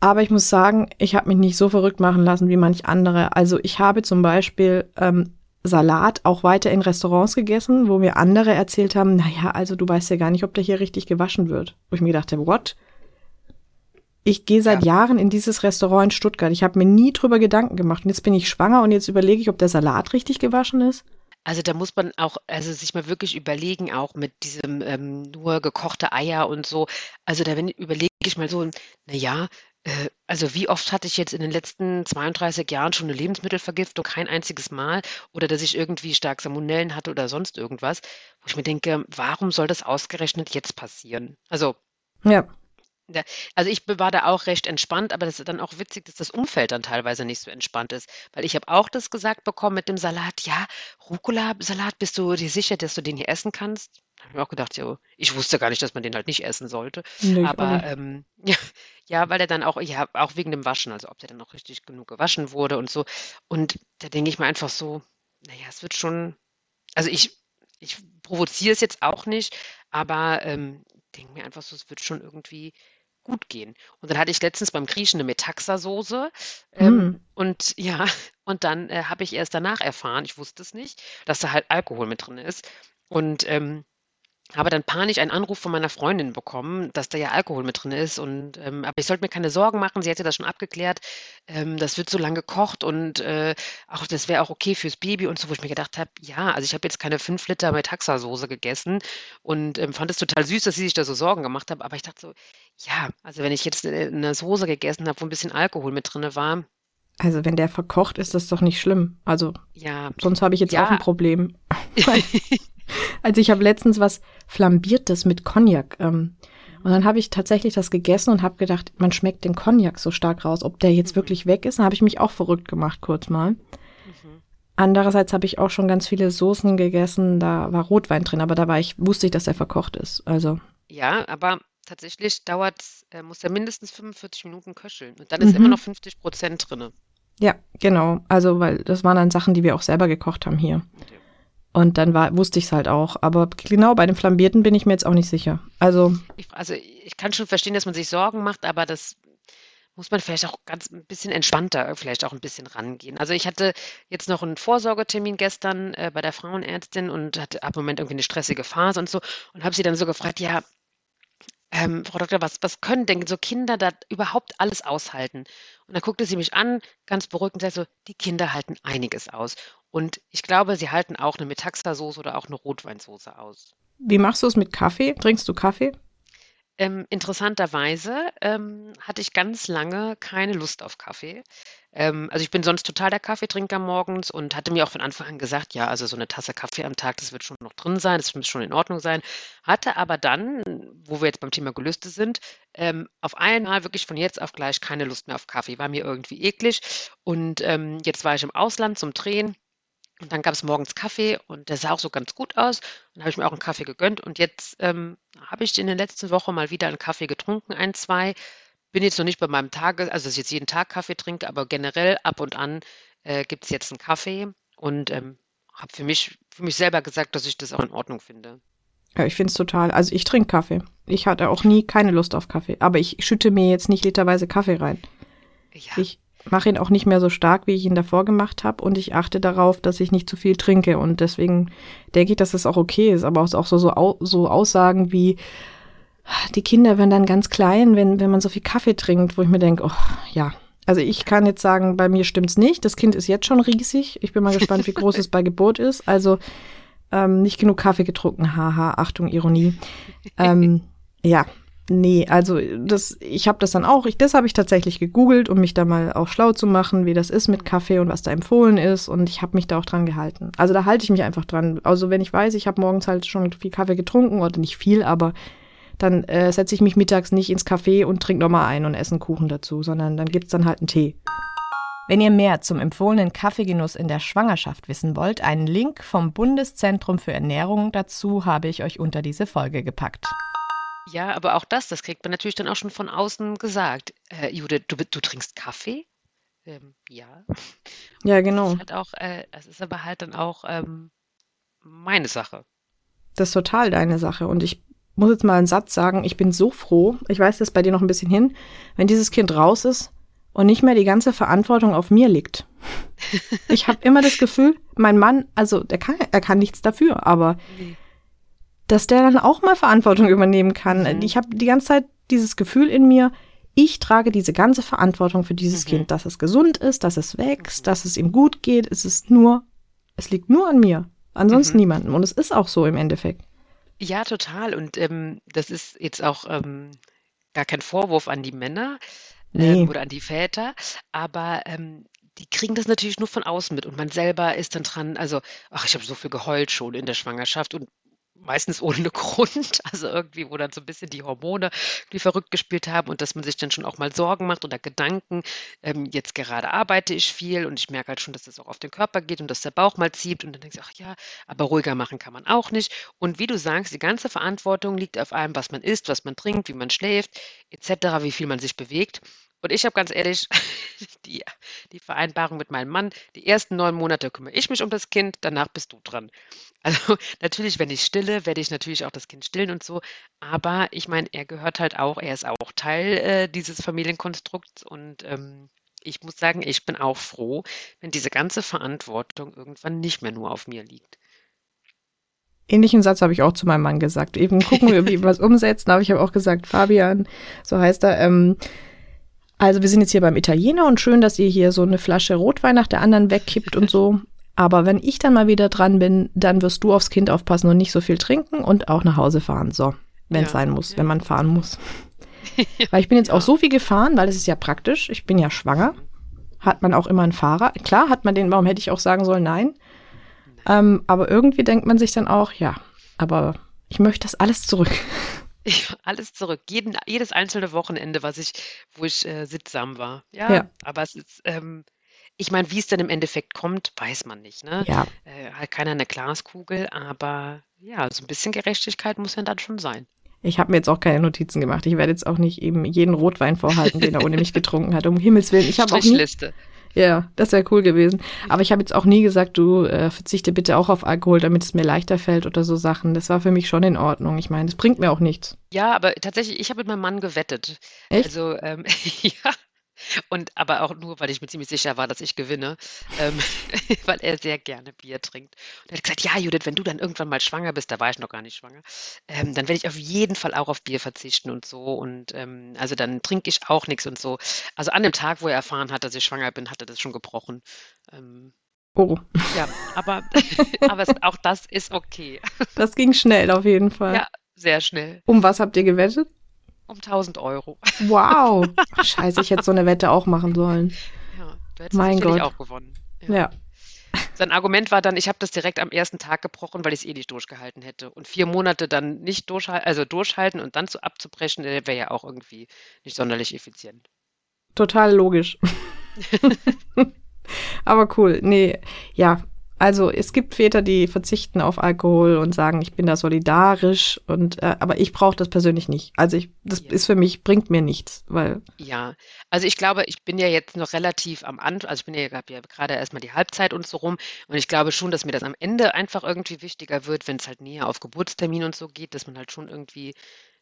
Aber ich muss sagen, ich habe mich nicht so verrückt machen lassen wie manch andere. Also ich habe zum Beispiel ähm, Salat auch weiter in Restaurants gegessen, wo mir andere erzählt haben, naja, also du weißt ja gar nicht, ob der hier richtig gewaschen wird. Wo ich mir gedacht habe, what? Ich gehe seit ja. Jahren in dieses Restaurant in Stuttgart. Ich habe mir nie drüber Gedanken gemacht. Und jetzt bin ich schwanger und jetzt überlege ich, ob der Salat richtig gewaschen ist. Also da muss man auch, also sich mal wirklich überlegen, auch mit diesem ähm, nur gekochte Eier und so. Also da überlege ich mal so, na ja, äh, also wie oft hatte ich jetzt in den letzten 32 Jahren schon eine Lebensmittelvergiftung? Kein einziges Mal. Oder dass ich irgendwie stark Salmonellen hatte oder sonst irgendwas, wo ich mir denke, warum soll das ausgerechnet jetzt passieren? Also Ja. Ja, also ich war da auch recht entspannt, aber das ist dann auch witzig, dass das Umfeld dann teilweise nicht so entspannt ist. Weil ich habe auch das gesagt bekommen mit dem Salat, ja, Rucola-Salat, bist du dir sicher, dass du den hier essen kannst? Da habe ich mir auch gedacht, ja, ich wusste gar nicht, dass man den halt nicht essen sollte. Ich auch Aber nicht. ähm, ja, ja, weil er dann auch, ja, auch wegen dem Waschen, also ob der dann auch richtig genug gewaschen wurde und so. Und da denke ich mir einfach so, naja, es wird schon, also ich, ich provoziere es jetzt auch nicht, aber ähm, denke mir einfach so, es wird schon irgendwie gut gehen. Und dann hatte ich letztens beim Griechen eine Metaxa-Soße ähm, Hm. und ja, und dann äh, habe ich erst danach erfahren, ich wusste es nicht, dass da halt Alkohol mit drin ist. Und ähm, habe dann panisch einen Anruf von meiner Freundin bekommen, dass da ja Alkohol mit drin ist. Und ähm, aber ich sollte mir keine Sorgen machen, sie hätte das schon abgeklärt. Ähm, das wird so lange gekocht und äh, auch das wäre auch okay fürs Baby und so, wo ich mir gedacht habe, ja, also ich habe jetzt keine fünf Liter Metaxa-Soße gegessen und ähm, fand es total süß, dass sie sich da so Sorgen gemacht hat. Aber ich dachte so, ja, also wenn ich jetzt äh, eine Soße gegessen habe, wo ein bisschen Alkohol mit drin war, Also wenn der verkocht, ist das doch nicht schlimm. Also ja, sonst habe ich jetzt Ja. auch ein Problem. Also ich habe letztens was Flambiertes mit Cognac. Ähm, und dann habe ich tatsächlich das gegessen und habe gedacht, man schmeckt den Cognac so stark raus. Ob der jetzt Mhm. wirklich weg ist, dann habe ich mich auch verrückt gemacht kurz mal. Mhm. Andererseits habe ich auch schon ganz viele Soßen gegessen, da war Rotwein drin, aber da war ich, wusste ich, dass der verkocht ist. Also, Ja, aber tatsächlich dauert, äh, muss er mindestens 45 Minuten köcheln. Und dann ist immer Mhm. noch 50 Prozent drinne. ja, genau. Also, weil das waren dann Sachen, die wir auch selber gekocht haben hier. Okay. Und dann war, wusste ich es halt auch. Aber genau bei dem Flambierten bin ich mir jetzt auch nicht sicher. Also, Ich, also ich kann schon verstehen, dass man sich Sorgen macht, aber das muss man vielleicht auch ganz ein bisschen entspannter vielleicht auch ein bisschen rangehen. Also ich hatte jetzt noch einen Vorsorgetermin gestern äh, bei der Frauenärztin und hatte ab Moment irgendwie eine stressige Phase und so und habe sie dann so gefragt, ja, ähm, Frau Doktor, was, was können denn so Kinder da überhaupt alles aushalten? Und dann guckte sie mich an, ganz beruhigt und sagte so, die Kinder halten einiges aus. Und ich glaube, sie halten auch eine Metaxa-Soße oder auch eine Rotweinsoße aus. wie machst du es mit Kaffee? Trinkst du Kaffee? Ähm, interessanterweise ähm, hatte ich ganz lange keine Lust auf Kaffee. Ähm, also ich bin sonst total der Kaffeetrinker morgens und hatte mir auch von Anfang an gesagt, ja, also so eine Tasse Kaffee am Tag, das wird schon noch drin sein, das muss schon in Ordnung sein. Hatte aber dann, wo wir jetzt beim Thema Gelüste sind, ähm, auf einmal wirklich von jetzt auf gleich keine Lust mehr auf Kaffee. War mir irgendwie eklig. Und ähm, jetzt war ich im Ausland zum Drehen. Und dann gab es morgens Kaffee und der sah auch so ganz gut aus. Dann habe ich mir auch einen Kaffee gegönnt und jetzt ähm, habe ich in der letzten Woche mal wieder einen Kaffee getrunken, ein, zwei. Bin jetzt noch nicht bei meinem Tage, also dass ich jetzt jeden Tag Kaffee trinke, aber generell ab und an äh, gibt es jetzt einen Kaffee und ähm, habe für mich, für mich selber gesagt, dass ich das auch in Ordnung finde. Ja, ich finde es total. Also ich trinke Kaffee. Ich hatte auch nie keine Lust auf Kaffee. Aber ich schütte mir jetzt nicht literweise Kaffee rein. Ja, Ich mache ihn auch nicht mehr so stark, wie ich ihn davor gemacht habe. Und ich achte darauf, dass ich nicht zu viel trinke. Und deswegen denke ich, dass es auch okay ist. Aber auch so, so, so Aussagen wie, die Kinder werden dann ganz klein, wenn, wenn man so viel Kaffee trinkt, wo ich mir denke, oh, ja. Also ich kann jetzt sagen, bei mir stimmt's nicht. Das Kind ist jetzt schon riesig. Ich bin mal gespannt, wie groß es bei Geburt ist. Also ähm, nicht genug Kaffee getrunken. Haha, Achtung, Ironie. ähm, ja, nee, also das, ich habe das dann auch, ich, das habe ich tatsächlich gegoogelt, um mich da mal auch schlau zu machen, wie das ist mit Kaffee und was da empfohlen ist. Und ich habe mich da auch dran gehalten. Also da halte ich mich einfach dran. Also wenn ich weiß, ich habe morgens halt schon viel Kaffee getrunken oder nicht viel, aber dann äh, setze ich mich mittags nicht ins Café und trinke nochmal ein und esse einen Kuchen dazu, sondern dann gibt's dann halt einen Tee. Wenn ihr mehr zum empfohlenen Kaffeegenuss in der Schwangerschaft wissen wollt, einen Link vom Bundeszentrum für Ernährung dazu habe ich euch unter diese Folge gepackt. ja, aber auch das, das kriegt man natürlich dann auch schon von außen gesagt. Äh, Judith, du, du trinkst Kaffee? Ähm, ja. Ja, Das genau. ist halt auch, äh, es ist aber halt dann auch ähm, meine Sache. Das ist total deine Sache. Und ich muss jetzt mal einen Satz sagen, ich bin so froh, ich weiß das bei dir noch ein bisschen hin, wenn dieses Kind raus ist und nicht mehr die ganze Verantwortung auf mir liegt. Ich habe immer das Gefühl, mein Mann, also der kann, er kann nichts dafür, aber Nee. dass der dann auch mal Verantwortung übernehmen kann. Mhm. Ich habe die ganze Zeit dieses Gefühl in mir, ich trage diese ganze Verantwortung für dieses Mhm. Kind, dass es gesund ist, dass es wächst, dass es ihm gut geht. Es ist nur, es liegt nur an mir. Ansonsten mhm. niemandem. Und es ist auch so im Endeffekt. Ja, total. Und ähm, das ist jetzt auch ähm, gar kein Vorwurf an die Männer nee. ähm, oder an die Väter, aber ähm, die kriegen das natürlich nur von außen mit und man selber ist dann dran, also, ach, ich habe so viel geheult schon in der Schwangerschaft und meistens ohne Grund, also irgendwie, wo dann so ein bisschen die Hormone die verrückt gespielt haben und dass man sich dann schon auch mal Sorgen macht oder Gedanken. Ähm, jetzt gerade arbeite ich viel und ich merke halt schon, dass das auch auf den Körper geht und dass der Bauch mal zieht und dann denkst du, ach ja, aber ruhiger machen kann man auch nicht. Und wie du sagst, die ganze Verantwortung liegt auf einem, was man isst, was man trinkt, wie man schläft, etc., wie viel man sich bewegt. Und ich habe ganz ehrlich die, die Vereinbarung mit meinem Mann, die ersten neun Monate kümmere ich mich um das Kind, danach bist du dran. Also natürlich, wenn ich stille, werde ich natürlich auch das Kind stillen und so. Aber ich meine, er gehört halt auch, er ist auch Teil äh, dieses Familienkonstrukts und ähm, ich muss sagen, ich bin auch froh, wenn diese ganze Verantwortung irgendwann nicht mehr nur auf mir liegt. Ähnlichen Satz habe ich auch zu meinem Mann gesagt. Eben gucken wir, wie wir was umsetzen. Aber ich habe auch gesagt, Fabian, so heißt er, ähm, also wir sind jetzt hier beim Italiener und schön, dass ihr hier so eine Flasche Rotwein nach der anderen wegkippt und so. Aber wenn ich dann mal wieder dran bin, dann wirst du aufs Kind aufpassen und nicht so viel trinken und auch nach Hause fahren. So, wenn es ja, sein muss, ja. wenn man fahren muss. weil ich bin jetzt ja. auch so viel gefahren, weil es ist ja praktisch. Ich bin ja schwanger. Hat man auch immer einen Fahrer. Klar hat man den, warum hätte ich auch sagen sollen, nein. Ähm, aber irgendwie denkt man sich dann auch, ja, aber ich möchte das alles zurück. Ich alles zurück. Jeden, jedes einzelne Wochenende, was ich, wo ich äh, sittsam war. Ja, ja. aber es ist, ähm, ich meine, wie es dann im Endeffekt kommt, weiß man nicht. Ne? Ja. Äh, hat keiner eine Glaskugel, aber ja, so ein bisschen Gerechtigkeit muss ja dann schon sein. Ich habe mir jetzt auch keine Notizen gemacht. Ich werde jetzt auch nicht eben jeden Rotwein vorhalten, den er ohne mich getrunken hat. Um Himmels Willen. Ich habe auch nie, ja, das wäre cool gewesen. Aber ich habe jetzt auch nie gesagt, du äh, verzichte bitte auch auf Alkohol, damit es mir leichter fällt oder so Sachen. Das war für mich schon in Ordnung. Ich meine, das bringt mir auch nichts. Ja, aber tatsächlich, ich habe mit meinem Mann gewettet. Echt? Also, ähm, ja. Und aber auch nur, weil ich mir ziemlich sicher war, dass ich gewinne, ähm, weil er sehr gerne Bier trinkt. Und er hat gesagt, ja, Judith, wenn du dann irgendwann mal schwanger bist, da war ich noch gar nicht schwanger, ähm, dann werde ich auf jeden Fall auch auf Bier verzichten und so. Und ähm, also dann trinke ich auch nichts und so. Also an dem Tag, wo er erfahren hat, dass ich schwanger bin, hat er das schon gebrochen. Ähm, oh. Ja, aber, aber es, auch das ist okay. Das ging schnell auf jeden Fall. Ja, sehr schnell. Um was habt ihr gewettet? Um 1000 Euro. Wow. Scheiße, ich hätte so eine Wette auch machen sollen. Ja, du hättest mein Gott. auch gewonnen. Ja. ja. Sein Argument war dann, ich habe das direkt am ersten Tag gebrochen, weil ich es eh nicht durchgehalten hätte. Und vier Monate dann nicht durchhalten, also durchhalten und dann zu abzubrechen, äh, wäre ja auch irgendwie nicht sonderlich effizient. Total logisch. Aber cool. Nee, ja, also es gibt Väter, die verzichten auf Alkohol und sagen, ich bin da solidarisch und äh, aber ich brauche das persönlich nicht. Also ich, das ja. ist für mich bringt mir nichts, weil ja, also ich glaube, ich bin ja jetzt noch relativ am Anfang, also ich bin ja, ja gerade erstmal die Halbzeit und so rum und ich glaube schon, dass mir das am Ende einfach irgendwie wichtiger wird, wenn es halt näher auf Geburtstermin und so geht, dass man halt schon irgendwie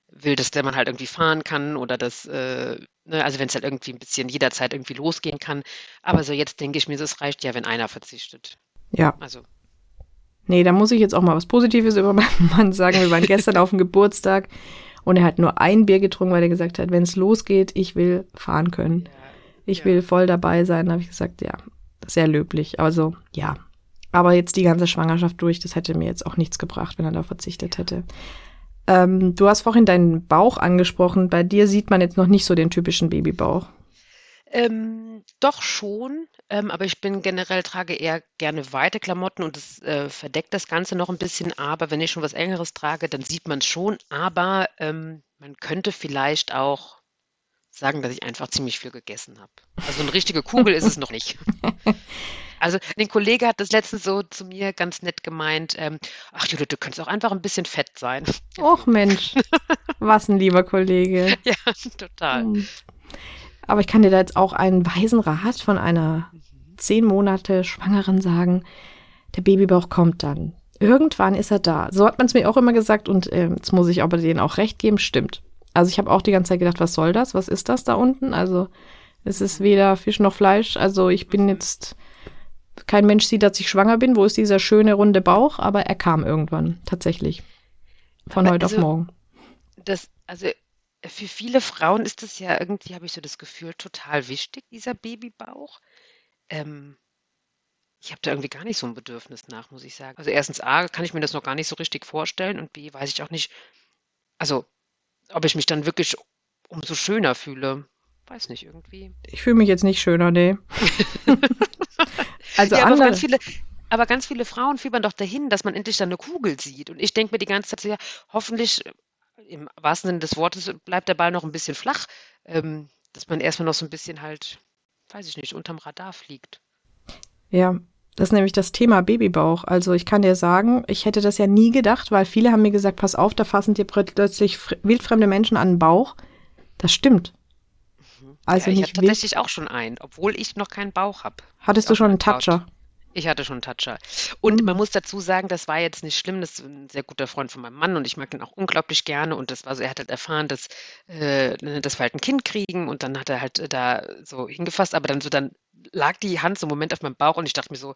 will, dass der man halt irgendwie fahren kann oder dass, äh, ne, also wenn es halt irgendwie ein bisschen jederzeit irgendwie losgehen kann. Aber so jetzt denke ich mir, es reicht ja, wenn einer verzichtet. Ja. Also. Nee, da muss ich jetzt auch mal was Positives über meinen Mann sagen. Wir waren gestern auf dem Geburtstag und er hat nur ein Bier getrunken, weil er gesagt hat, wenn es losgeht, ich will fahren können. Ich ja. will voll dabei sein. Da habe ich gesagt, ja, sehr löblich. Also, ja. Aber jetzt die ganze Schwangerschaft durch, das hätte mir jetzt auch nichts gebracht, wenn er da verzichtet hätte. Ähm, du hast vorhin deinen Bauch angesprochen. Bei dir sieht man jetzt noch nicht so den typischen Babybauch. Ähm, doch schon, ähm, aber ich bin generell trage eher gerne weite Klamotten und es äh, verdeckt das Ganze noch ein bisschen. Aber wenn ich schon was Engeres trage, dann sieht man es schon. Aber ähm, man könnte vielleicht auch sagen, dass ich einfach ziemlich viel gegessen habe. Also eine richtige Kugel ist es noch nicht. Also ein Kollege hat das letztens so zu mir ganz nett gemeint, ähm, ach Judith, du könntest auch einfach ein bisschen fett sein. Och Mensch, was ein lieber Kollege. Ja, total. Hm. Aber ich kann dir da jetzt auch einen weisen Rat von einer zehn Monate Schwangeren sagen. Der Babybauch kommt dann. Irgendwann ist er da. So hat man es mir auch immer gesagt und äh, jetzt muss ich aber denen auch recht geben, stimmt. Also ich habe auch die ganze Zeit gedacht, was soll das? Was ist das da unten? Also es ist weder Fisch noch Fleisch. Also ich bin jetzt, kein Mensch sieht, dass ich schwanger bin. Wo ist dieser schöne runde Bauch? Aber er kam irgendwann, tatsächlich. Von aber heute also, auf morgen. Das, also für viele Frauen ist das ja irgendwie, habe ich so das Gefühl, total wichtig, dieser Babybauch. Ähm, ich habe da irgendwie gar nicht so ein Bedürfnis nach, muss ich sagen. Also erstens A, kann ich mir das noch gar nicht so richtig vorstellen und B, weiß ich auch nicht, also ob ich mich dann wirklich umso schöner fühle. Weiß nicht, irgendwie. Ich fühle mich jetzt nicht schöner, nee. also ja, andere. Aber ganz, viele, aber ganz viele Frauen fiebern doch dahin, dass man endlich dann eine Kugel sieht. Und ich denke mir die ganze Zeit so, ja, hoffentlich, im wahrsten Sinne des Wortes, bleibt der Ball noch ein bisschen flach, ähm, dass man erstmal noch so ein bisschen halt, weiß ich nicht, unterm Radar fliegt. Ja, das ist nämlich das Thema Babybauch. Also ich kann dir sagen, ich hätte das ja nie gedacht, weil viele haben mir gesagt, pass auf, da fassen dir plötzlich wildfremde Menschen an den Bauch. Das stimmt. Mhm. Also ja, ich habe tatsächlich auch schon einen, obwohl ich noch keinen Bauch habe. Hattest du schon einen Toucher? Ich hatte schon einen Toucher. Und man muss dazu sagen, das war jetzt nicht schlimm. Das ist ein sehr guter Freund von meinem Mann und ich mag ihn auch unglaublich gerne. Und das war so, er hat halt erfahren, dass, äh, dass wir halt ein Kind kriegen und dann hat er halt da so hingefasst, aber dann so dann lag die Hand so einen Moment auf meinem Bauch und ich dachte mir so,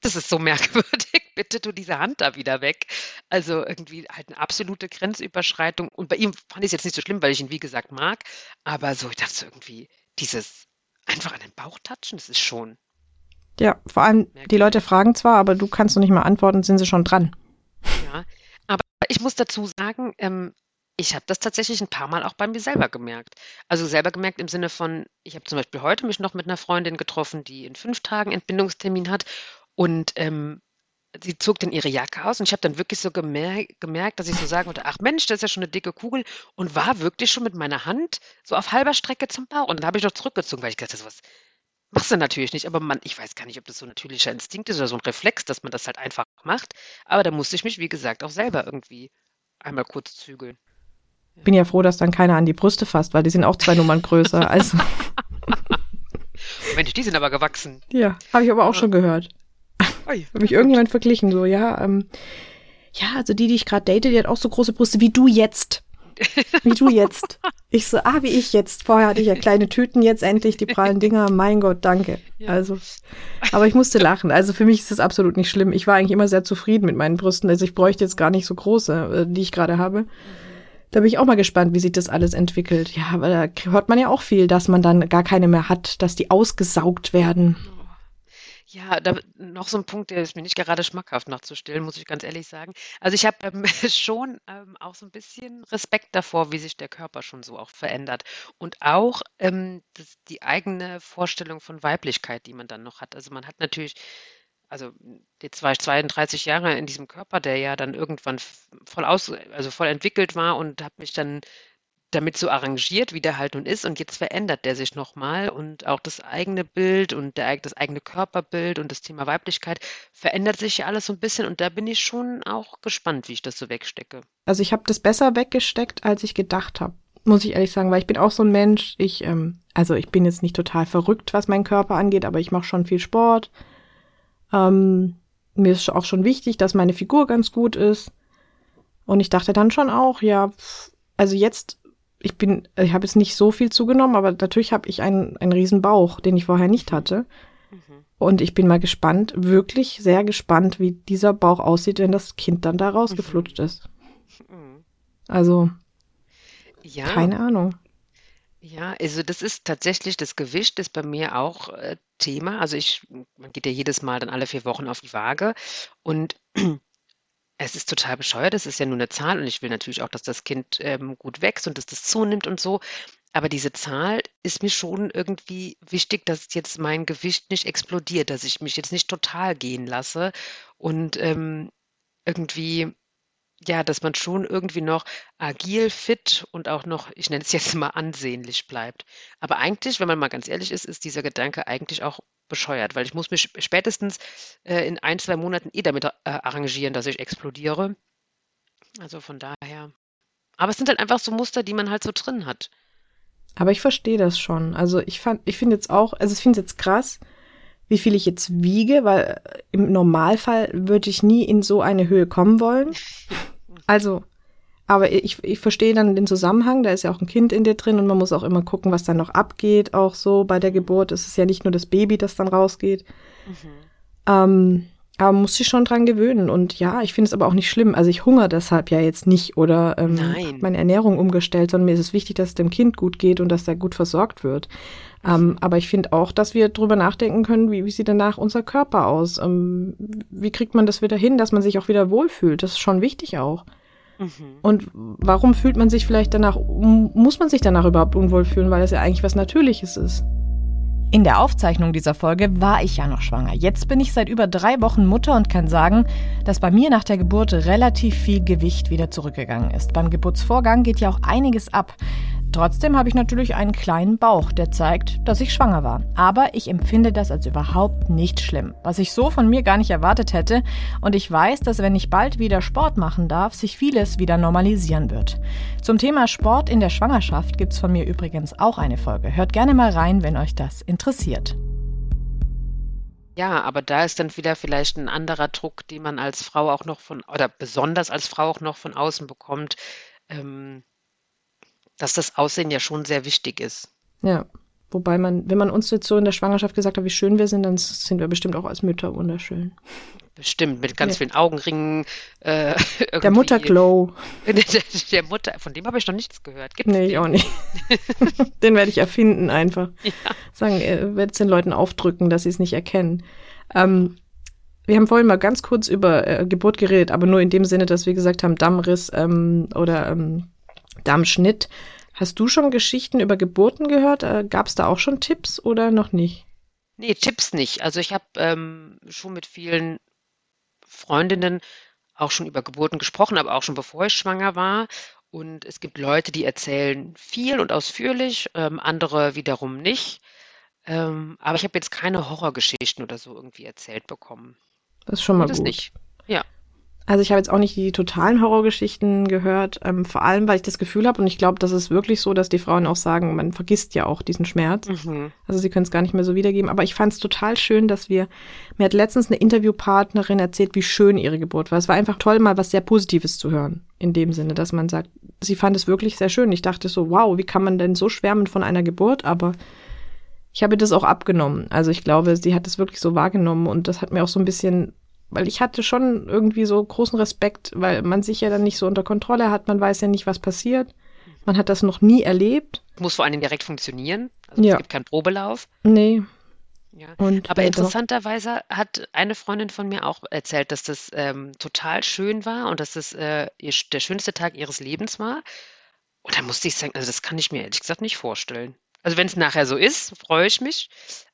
das ist so merkwürdig, bitte tu diese Hand da wieder weg. Also irgendwie halt eine absolute Grenzüberschreitung. Und bei ihm fand ich es jetzt nicht so schlimm, weil ich ihn, wie gesagt, mag. Aber so, ich dachte so irgendwie, dieses einfach an den Bauch touchen, das ist schon. Ja, vor allem, die Leute fragen zwar, aber du kannst noch nicht mal antworten, sind sie schon dran. Ja, aber ich muss dazu sagen, ähm, ich habe das tatsächlich ein paar Mal auch bei mir selber gemerkt. Also selber gemerkt im Sinne von, ich habe zum Beispiel heute mich noch mit einer Freundin getroffen, die in fünf Tagen Entbindungstermin hat und ähm, sie zog dann ihre Jacke aus und ich habe dann wirklich so gemer gemerkt, dass ich so sagen wollte, ach Mensch, das ist ja schon eine dicke Kugel und war wirklich schon mit meiner Hand so auf halber Strecke zum Bauch und dann habe ich noch zurückgezogen, weil ich gedacht habe, sowas machst du natürlich nicht, aber man, ich weiß gar nicht, ob das so ein natürlicher Instinkt ist oder so ein Reflex, dass man das halt einfach macht, aber da musste ich mich, wie gesagt, auch selber irgendwie einmal kurz zügeln. Bin ja froh, dass dann keiner an die Brüste fasst, weil die sind auch zwei Nummern größer. Also. Mensch, die sind aber gewachsen. Ja, habe ich aber auch ja. schon gehört. Habe mich irgendjemand verglichen, so, ja, ähm, ja, also die, die ich gerade date, die hat auch so große Brüste wie du jetzt. Wie du jetzt. Ich so, ah, wie ich jetzt. Vorher hatte ich ja kleine Tüten, jetzt endlich die prallen Dinger. Mein Gott, danke. Ja. Also, aber ich musste lachen. Also für mich ist das absolut nicht schlimm. Ich war eigentlich immer sehr zufrieden mit meinen Brüsten. Also ich bräuchte jetzt gar nicht so große, äh, die ich gerade habe. Da bin ich auch mal gespannt, wie sich das alles entwickelt. Ja, aber da hört man ja auch viel, dass man dann gar keine mehr hat, dass die ausgesaugt werden. Ja, da noch so ein Punkt, der ist mir nicht gerade schmackhaft nachzustellen, muss ich ganz ehrlich sagen. Also ich habe ähm, schon ähm, auch so ein bisschen Respekt davor, wie sich der Körper schon so auch verändert. Und auch ähm, das, die eigene Vorstellung von Weiblichkeit, die man dann noch hat. Also man hat natürlich also die zwei, 32 Jahre in diesem Körper, der ja dann irgendwann voll aus, also voll entwickelt war und habe mich dann damit so arrangiert, wie der halt nun ist. Und jetzt verändert der sich nochmal und auch das eigene Bild und der, das eigene Körperbild und das Thema Weiblichkeit verändert sich ja alles so ein bisschen. Und da bin ich schon auch gespannt, wie ich das so wegstecke. Also ich habe das besser weggesteckt, als ich gedacht habe, muss ich ehrlich sagen, weil ich bin auch so ein Mensch. Ich, ähm, also ich bin jetzt nicht total verrückt, was meinen Körper angeht, aber ich mache schon viel Sport. Ähm, mir ist auch schon wichtig, dass meine Figur ganz gut ist. Und ich dachte dann schon auch, ja, also jetzt, ich bin, ich habe jetzt nicht so viel zugenommen, aber natürlich habe ich einen, einen riesen Bauch, den ich vorher nicht hatte. Mhm. Und ich bin mal gespannt, wirklich sehr gespannt, wie dieser Bauch aussieht, wenn das Kind dann da rausgeflutscht mhm. ist. Mhm. Also, ja. keine Ahnung. Ja, also das ist tatsächlich, das Gewicht ist bei mir auch äh, Thema. Also ich, man geht ja jedes Mal dann alle vier Wochen auf die Waage und es ist total bescheuert. Es ist ja nur eine Zahl und ich will natürlich auch, dass das Kind ähm, gut wächst und dass das zunimmt und so. Aber diese Zahl ist mir schon irgendwie wichtig, dass jetzt mein Gewicht nicht explodiert, dass ich mich jetzt nicht total gehen lasse und ähm, irgendwie ja, dass man schon irgendwie noch agil, fit und auch noch, ich nenne es jetzt mal ansehnlich bleibt. Aber eigentlich, wenn man mal ganz ehrlich ist, ist dieser Gedanke eigentlich auch bescheuert, weil ich muss mich spätestens äh, in ein, zwei Monaten eh damit äh, arrangieren, dass ich explodiere. Also von daher. Aber es sind halt einfach so Muster, die man halt so drin hat. Aber ich verstehe das schon. Also ich fand, ich finde jetzt auch, also ich finde es jetzt krass, wie viel ich jetzt wiege, weil äh, im Normalfall würde ich nie in so eine Höhe kommen wollen. Also, aber ich, ich verstehe dann den Zusammenhang, da ist ja auch ein Kind in dir drin und man muss auch immer gucken, was dann noch abgeht, auch so bei der Geburt. Es ist ja nicht nur das Baby, das dann rausgeht. Mhm. Ähm, Aber man muss sich schon dran gewöhnen. Und ja, ich finde es aber auch nicht schlimm. Also ich hungere deshalb ja jetzt nicht oder ähm, meine Ernährung umgestellt, sondern mir ist es wichtig, dass es dem Kind gut geht und dass er gut versorgt wird. Ähm, aber ich finde auch, dass wir drüber nachdenken können, wie, wie sieht danach unser Körper aus? Ähm, wie kriegt man das wieder hin, dass man sich auch wieder wohlfühlt? Das ist schon wichtig auch. Mhm. Und warum fühlt man sich vielleicht danach, muss man sich danach überhaupt unwohl fühlen, weil es ja eigentlich was Natürliches ist? In der Aufzeichnung dieser Folge war ich ja noch schwanger. Jetzt bin ich seit über drei Wochen Mutter und kann sagen, dass bei mir nach der Geburt relativ viel Gewicht wieder zurückgegangen ist. Beim Geburtsvorgang geht ja auch einiges ab. Trotzdem habe ich natürlich einen kleinen Bauch, der zeigt, dass ich schwanger war. Aber ich empfinde das als überhaupt nicht schlimm, was ich so von mir gar nicht erwartet hätte. Und ich weiß, dass wenn ich bald wieder Sport machen darf, sich vieles wieder normalisieren wird. Zum Thema Sport in der Schwangerschaft gibt es von mir übrigens auch eine Folge. Hört gerne mal rein, wenn euch das interessiert. Ja, aber da ist dann wieder vielleicht ein anderer Druck, den man als Frau auch noch von, oder besonders als Frau auch noch von außen bekommt. Ähm, dass das Aussehen ja schon sehr wichtig ist. Ja. Wobei man, wenn man uns jetzt so in der Schwangerschaft gesagt hat, wie schön wir sind, dann sind wir bestimmt auch als Mütter wunderschön. Bestimmt, mit ganz ja. vielen Augenringen. Äh, der Mutterglow. Der, der, Mutter, von dem habe ich noch nichts gehört. Gibt's nee, ich auch nicht. den werde ich erfinden einfach. Ja. Sagen, äh, werde es den Leuten aufdrücken, dass sie es nicht erkennen. Ähm, wir haben vorhin mal ganz kurz über äh, Geburt geredet, aber nur in dem Sinne, dass wir gesagt haben, Dammriss ähm, oder ähm, Dammschnitt. Hast du schon Geschichten über Geburten gehört? Äh, Gab es da auch schon Tipps oder noch nicht? Nee, Tipps nicht. Also ich habe ähm, schon mit vielen Freundinnen auch schon über Geburten gesprochen, aber auch schon bevor ich schwanger war. Und es gibt Leute, die erzählen viel und ausführlich, ähm, andere wiederum nicht. Ähm, aber ich habe jetzt keine Horrorgeschichten oder so irgendwie erzählt bekommen. Das ist schon mal das gut. Nicht. Ja. Also ich habe jetzt auch nicht die totalen Horrorgeschichten gehört, ähm, vor allem, weil ich das Gefühl habe, und ich glaube, das ist wirklich so, dass die Frauen auch sagen, man vergisst ja auch diesen Schmerz. Mhm. Also sie können es gar nicht mehr so wiedergeben. Aber ich fand es total schön, dass wir, mir hat letztens eine Interviewpartnerin erzählt, wie schön ihre Geburt war. Es war einfach toll, mal was sehr Positives zu hören. In dem Sinne, dass man sagt, sie fand es wirklich sehr schön. Ich dachte so, wow, wie kann man denn so schwärmen von einer Geburt? Aber ich habe das auch abgenommen. Also ich glaube, sie hat es wirklich so wahrgenommen und das hat mir auch so ein bisschen weil ich hatte schon irgendwie so großen Respekt, weil man sich ja dann nicht so unter Kontrolle hat, man weiß ja nicht, was passiert. Man hat das noch nie erlebt. Muss vor allem direkt funktionieren. Also ja. es gibt keinen Probelauf. Nee. Ja. Und Aber interessanterweise hat eine Freundin von mir auch erzählt, dass das ähm, total schön war und dass das äh, ihr, der schönste Tag ihres Lebens war. Und da musste ich sagen, also das kann ich mir ehrlich gesagt nicht vorstellen. Also wenn es nachher so ist, freue ich mich.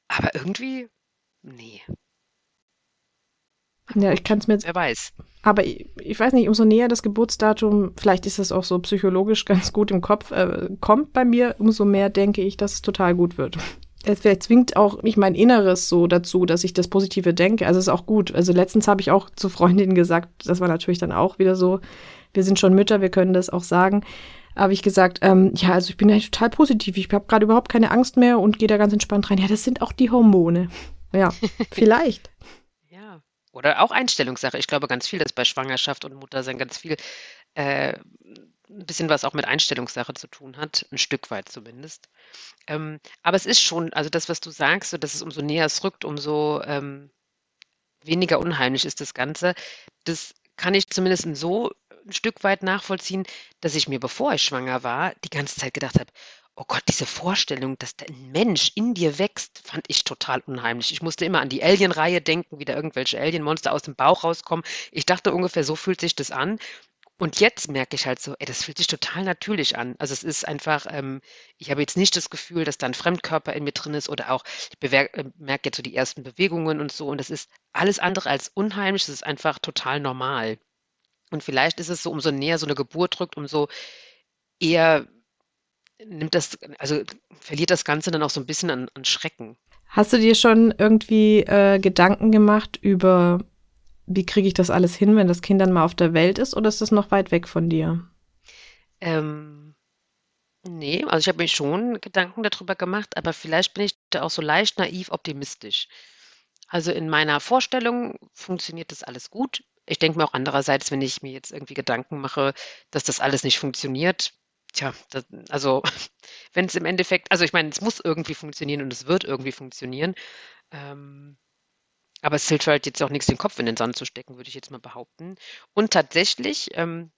Aber irgendwie, nee. Ja, ich kann es mir jetzt. Wer weiß. Aber ich, ich, weiß nicht, umso näher das Geburtsdatum, vielleicht ist das auch so psychologisch ganz gut im Kopf, äh, kommt bei mir, umso mehr denke ich, dass es total gut wird. Es vielleicht zwingt auch mich mein Inneres so dazu, dass ich das Positive denke. Also es ist auch gut. Also letztens habe ich auch zu Freundinnen gesagt, das war natürlich dann auch wieder so, wir sind schon Mütter, wir können das auch sagen. Habe ich gesagt, ähm, ja, also ich bin ja total positiv. Ich habe gerade überhaupt keine Angst mehr und gehe da ganz entspannt rein. Ja, das sind auch die Hormone. Ja, vielleicht. Oder auch Einstellungssache. Ich glaube ganz viel, dass bei Schwangerschaft und Muttersein ganz viel äh, ein bisschen was auch mit Einstellungssache zu tun hat, ein Stück weit zumindest. Ähm, aber es ist schon, also das, was du sagst, so, dass es umso näher es rückt, umso ähm, weniger unheimlich ist das Ganze. Das kann ich zumindest so ein Stück weit nachvollziehen, dass ich mir, bevor ich schwanger war, die ganze Zeit gedacht habe, Oh Gott, diese Vorstellung, dass da ein Mensch in dir wächst, fand ich total unheimlich. Ich musste immer an die Alien-Reihe denken, wie da irgendwelche Alien-Monster aus dem Bauch rauskommen. Ich dachte ungefähr, so fühlt sich das an. Und jetzt merke ich halt so, ey, das fühlt sich total natürlich an. Also es ist einfach, ähm, ich habe jetzt nicht das Gefühl, dass da ein Fremdkörper in mir drin ist oder auch, ich äh, merke jetzt so die ersten Bewegungen und so. Und das ist alles andere als unheimlich, das ist einfach total normal. Und vielleicht ist es so, umso näher so eine Geburt drückt, umso eher nimmt das, also verliert das Ganze dann auch so ein bisschen an, an Schrecken. Hast du dir schon irgendwie äh, Gedanken gemacht über, wie kriege ich das alles hin, wenn das Kind dann mal auf der Welt ist, oder ist das noch weit weg von dir? Ähm, nee, also ich habe mir schon Gedanken darüber gemacht, aber vielleicht bin ich da auch so leicht naiv optimistisch. Also in meiner Vorstellung funktioniert das alles gut. Ich denke mir auch andererseits, wenn ich mir jetzt irgendwie Gedanken mache, dass das alles nicht funktioniert, Tja, das, also wenn es im Endeffekt, also ich meine, es muss irgendwie funktionieren und es wird irgendwie funktionieren. Ähm, Aber es hilft halt jetzt auch nichts, den Kopf in den Sand zu stecken, würde ich jetzt mal behaupten. Und tatsächlich ähm,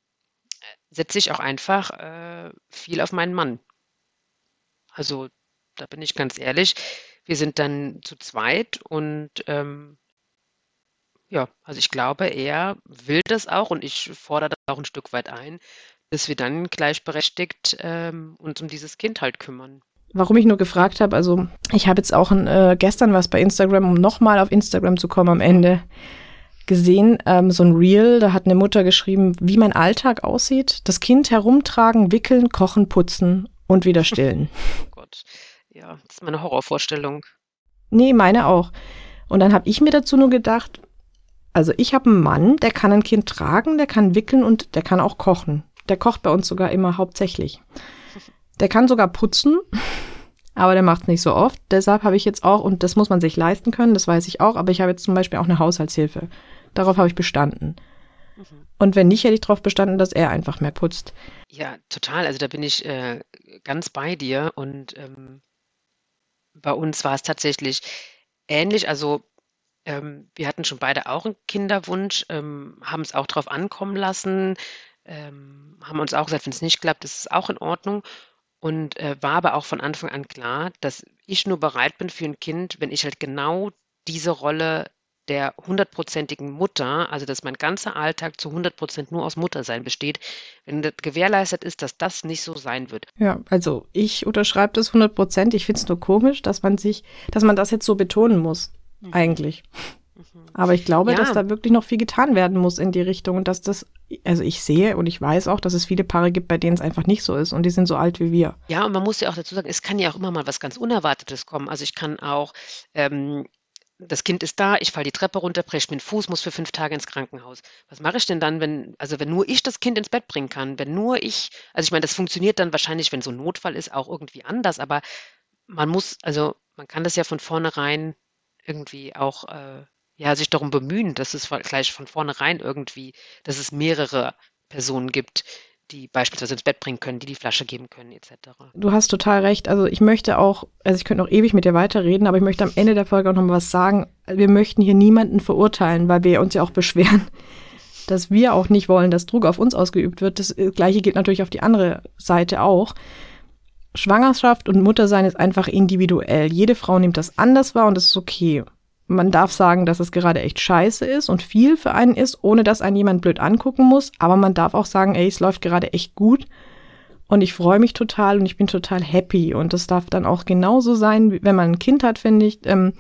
setze ich auch einfach äh, viel auf meinen Mann. Also da bin ich ganz ehrlich. Wir sind dann zu zweit und ähm, ja, also ich glaube, er will das auch und ich fordere das auch ein Stück weit ein, dass wir dann gleichberechtigt ähm, uns um dieses Kind halt kümmern. Warum ich nur gefragt habe, also ich habe jetzt auch äh, gestern was bei Instagram, um nochmal auf Instagram zu kommen am Ende, gesehen, ähm, so ein Reel, da hat eine Mutter geschrieben, wie mein Alltag aussieht. Das Kind herumtragen, wickeln, kochen, putzen und wieder stillen. Oh Gott, ja, das ist meine Horrorvorstellung. Nee, meine auch. Und dann habe ich mir dazu nur gedacht, also ich habe einen Mann, der kann ein Kind tragen, der kann wickeln und der kann auch kochen. Der kocht bei uns sogar immer hauptsächlich. Der kann sogar putzen, aber der macht es nicht so oft. Deshalb habe ich jetzt auch, und das muss man sich leisten können, das weiß ich auch, aber ich habe jetzt zum Beispiel auch eine Haushaltshilfe. Darauf habe ich bestanden. Mhm. Und wenn nicht, hätte ich darauf bestanden, dass er einfach mehr putzt. Ja, total. Also da bin ich äh, ganz bei dir. Und ähm, bei uns war es tatsächlich ähnlich. Also ähm, wir hatten schon beide auch einen Kinderwunsch, ähm, haben es auch drauf ankommen lassen, ähm, haben uns auch gesagt, wenn es nicht klappt, ist es auch in Ordnung. Und äh, war aber auch von Anfang an klar, dass ich nur bereit bin für ein Kind, wenn ich halt genau diese Rolle der hundertprozentigen Mutter, also dass mein ganzer Alltag zu 100 Prozent nur aus Muttersein besteht, wenn das gewährleistet ist, dass das nicht so sein wird. Ja, also ich unterschreibe das 100 Prozent. Ich finde es nur komisch, dass man sich, dass man das jetzt so betonen muss, mhm. eigentlich. Aber ich glaube, ja. dass da wirklich noch viel getan werden muss in die Richtung und dass das, also ich sehe und ich weiß auch, dass es viele Paare gibt, bei denen es einfach nicht so ist und die sind so alt wie wir. Ja, und man muss ja auch dazu sagen, es kann ja auch immer mal was ganz Unerwartetes kommen. Also ich kann auch, ähm, das Kind ist da, ich falle die Treppe runter, breche mir den Fuß, muss für fünf Tage ins Krankenhaus. Was mache ich denn dann, wenn, also wenn nur ich das Kind ins Bett bringen kann, wenn nur ich, also ich meine, das funktioniert dann wahrscheinlich, wenn so ein Notfall ist, auch irgendwie anders, aber man muss, also man kann das ja von vornherein irgendwie auch äh, ja, sich darum bemühen, dass es gleich von vornherein irgendwie, dass es mehrere Personen gibt, die beispielsweise ins Bett bringen können, die die Flasche geben können, etc. Du hast total recht. Also ich möchte auch, also ich könnte noch ewig mit dir weiterreden, aber ich möchte am Ende der Folge auch noch mal was sagen. Wir möchten hier niemanden verurteilen, weil wir uns ja auch beschweren, dass wir auch nicht wollen, dass Druck auf uns ausgeübt wird. Das gleiche gilt natürlich auf die andere Seite auch. Schwangerschaft und Muttersein ist einfach individuell. Jede Frau nimmt das anders wahr und das ist okay man darf sagen, dass es gerade echt scheiße ist und viel für einen ist, ohne dass einen jemand blöd angucken muss. Aber man darf auch sagen, ey, es läuft gerade echt gut. Und ich freue mich total und ich bin total happy. Und das darf dann auch genauso sein, wenn man ein Kind hat, finde ich. Ähm,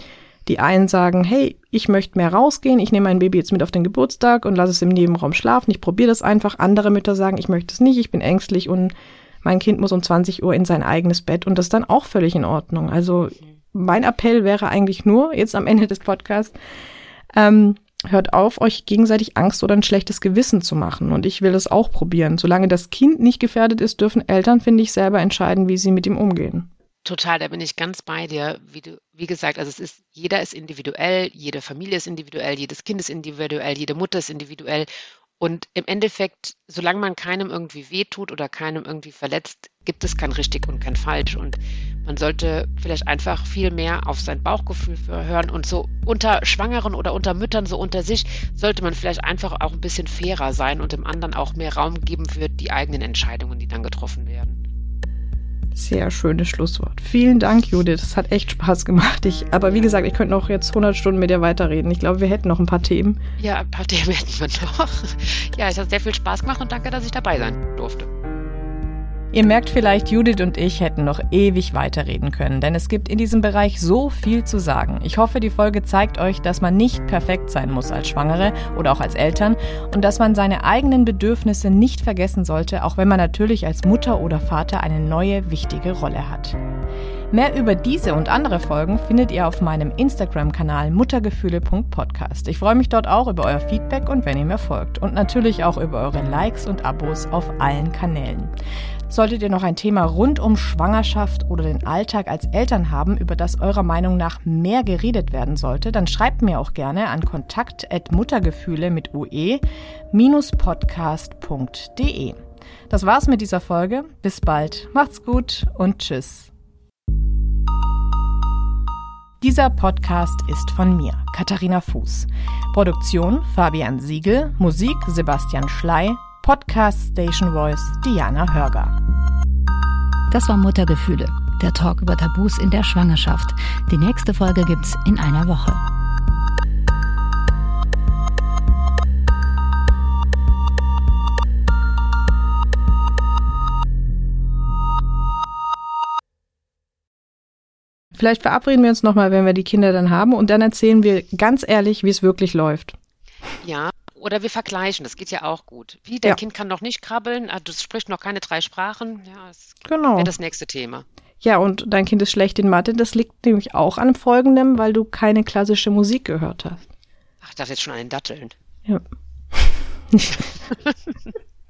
die einen sagen, hey, ich möchte mehr rausgehen, ich nehme mein Baby jetzt mit auf den Geburtstag und lasse es im Nebenraum schlafen, ich probiere das einfach. Andere Mütter sagen, ich möchte es nicht, ich bin ängstlich und mein Kind muss um 20 Uhr in sein eigenes Bett und das ist dann auch völlig in Ordnung. Also mein Appell wäre eigentlich nur, jetzt am Ende des Podcasts, ähm, hört auf, euch gegenseitig Angst oder ein schlechtes Gewissen zu machen. Und ich will das auch probieren. Solange das Kind nicht gefährdet ist, dürfen Eltern, finde ich, selber entscheiden, wie sie mit ihm umgehen. Total, da bin ich ganz bei dir. Wie, du, wie gesagt, also es ist, jeder ist individuell, jede Familie ist individuell, jedes Kind ist individuell, jede Mutter ist individuell. Und im Endeffekt, solange man keinem irgendwie wehtut oder keinem irgendwie verletzt, gibt es kein richtig und kein falsch. Und man sollte vielleicht einfach viel mehr auf sein Bauchgefühl hören und so unter Schwangeren oder unter Müttern, so unter sich, sollte man vielleicht einfach auch ein bisschen fairer sein und dem anderen auch mehr Raum geben für die eigenen Entscheidungen, die dann getroffen werden. Sehr schönes Schlusswort. Vielen Dank, Judith. Es hat echt Spaß gemacht. Ich, aber wie gesagt, ich könnte noch jetzt 100 Stunden mit dir weiterreden. Ich glaube, wir hätten noch ein paar Themen. Ja, ein paar Themen hätten wir noch. Ja, es hat sehr viel Spaß gemacht und danke, dass ich dabei sein durfte. Ihr merkt vielleicht, Judith und ich hätten noch ewig weiterreden können, denn es gibt in diesem Bereich so viel zu sagen. Ich hoffe, die Folge zeigt euch, dass man nicht perfekt sein muss als Schwangere oder auch als Eltern und dass man seine eigenen Bedürfnisse nicht vergessen sollte, auch wenn man natürlich als Mutter oder Vater eine neue, wichtige Rolle hat. Mehr über diese und andere Folgen findet ihr auf meinem Instagram-Kanal muttergefühle.podcast. Ich freue mich dort auch über euer Feedback und wenn ihr mir folgt. Und natürlich auch über eure Likes und Abos auf allen Kanälen. Solltet ihr noch ein Thema rund um Schwangerschaft oder den Alltag als Eltern haben, über das eurer Meinung nach mehr geredet werden sollte, dann schreibt mir auch gerne an kontakt@muttergefühle mit ue-podcast.de. Das war's mit dieser Folge. Bis bald. Macht's gut und tschüss. Dieser Podcast ist von mir, Katharina Fuß. Produktion Fabian Siegel, Musik Sebastian Schley, Podcast Station Voice Diana Hörger. Das war Muttergefühle, der Talk über Tabus in der Schwangerschaft. Die nächste Folge gibt's in einer Woche. Vielleicht verabreden wir uns nochmal, wenn wir die Kinder dann haben und dann erzählen wir ganz ehrlich, wie es wirklich läuft. Ja, oder wir vergleichen, das geht ja auch gut. Wie, dein Ja. Kind kann noch nicht krabbeln, ah, du sprichst noch keine drei Sprachen. Ja, das Genau. wäre das nächste Thema. Ja, und dein Kind ist schlecht in Mathe. Das liegt nämlich auch an folgendem, weil du keine klassische Musik gehört hast. Ach, ich dachte jetzt schon an den Datteln. Ja.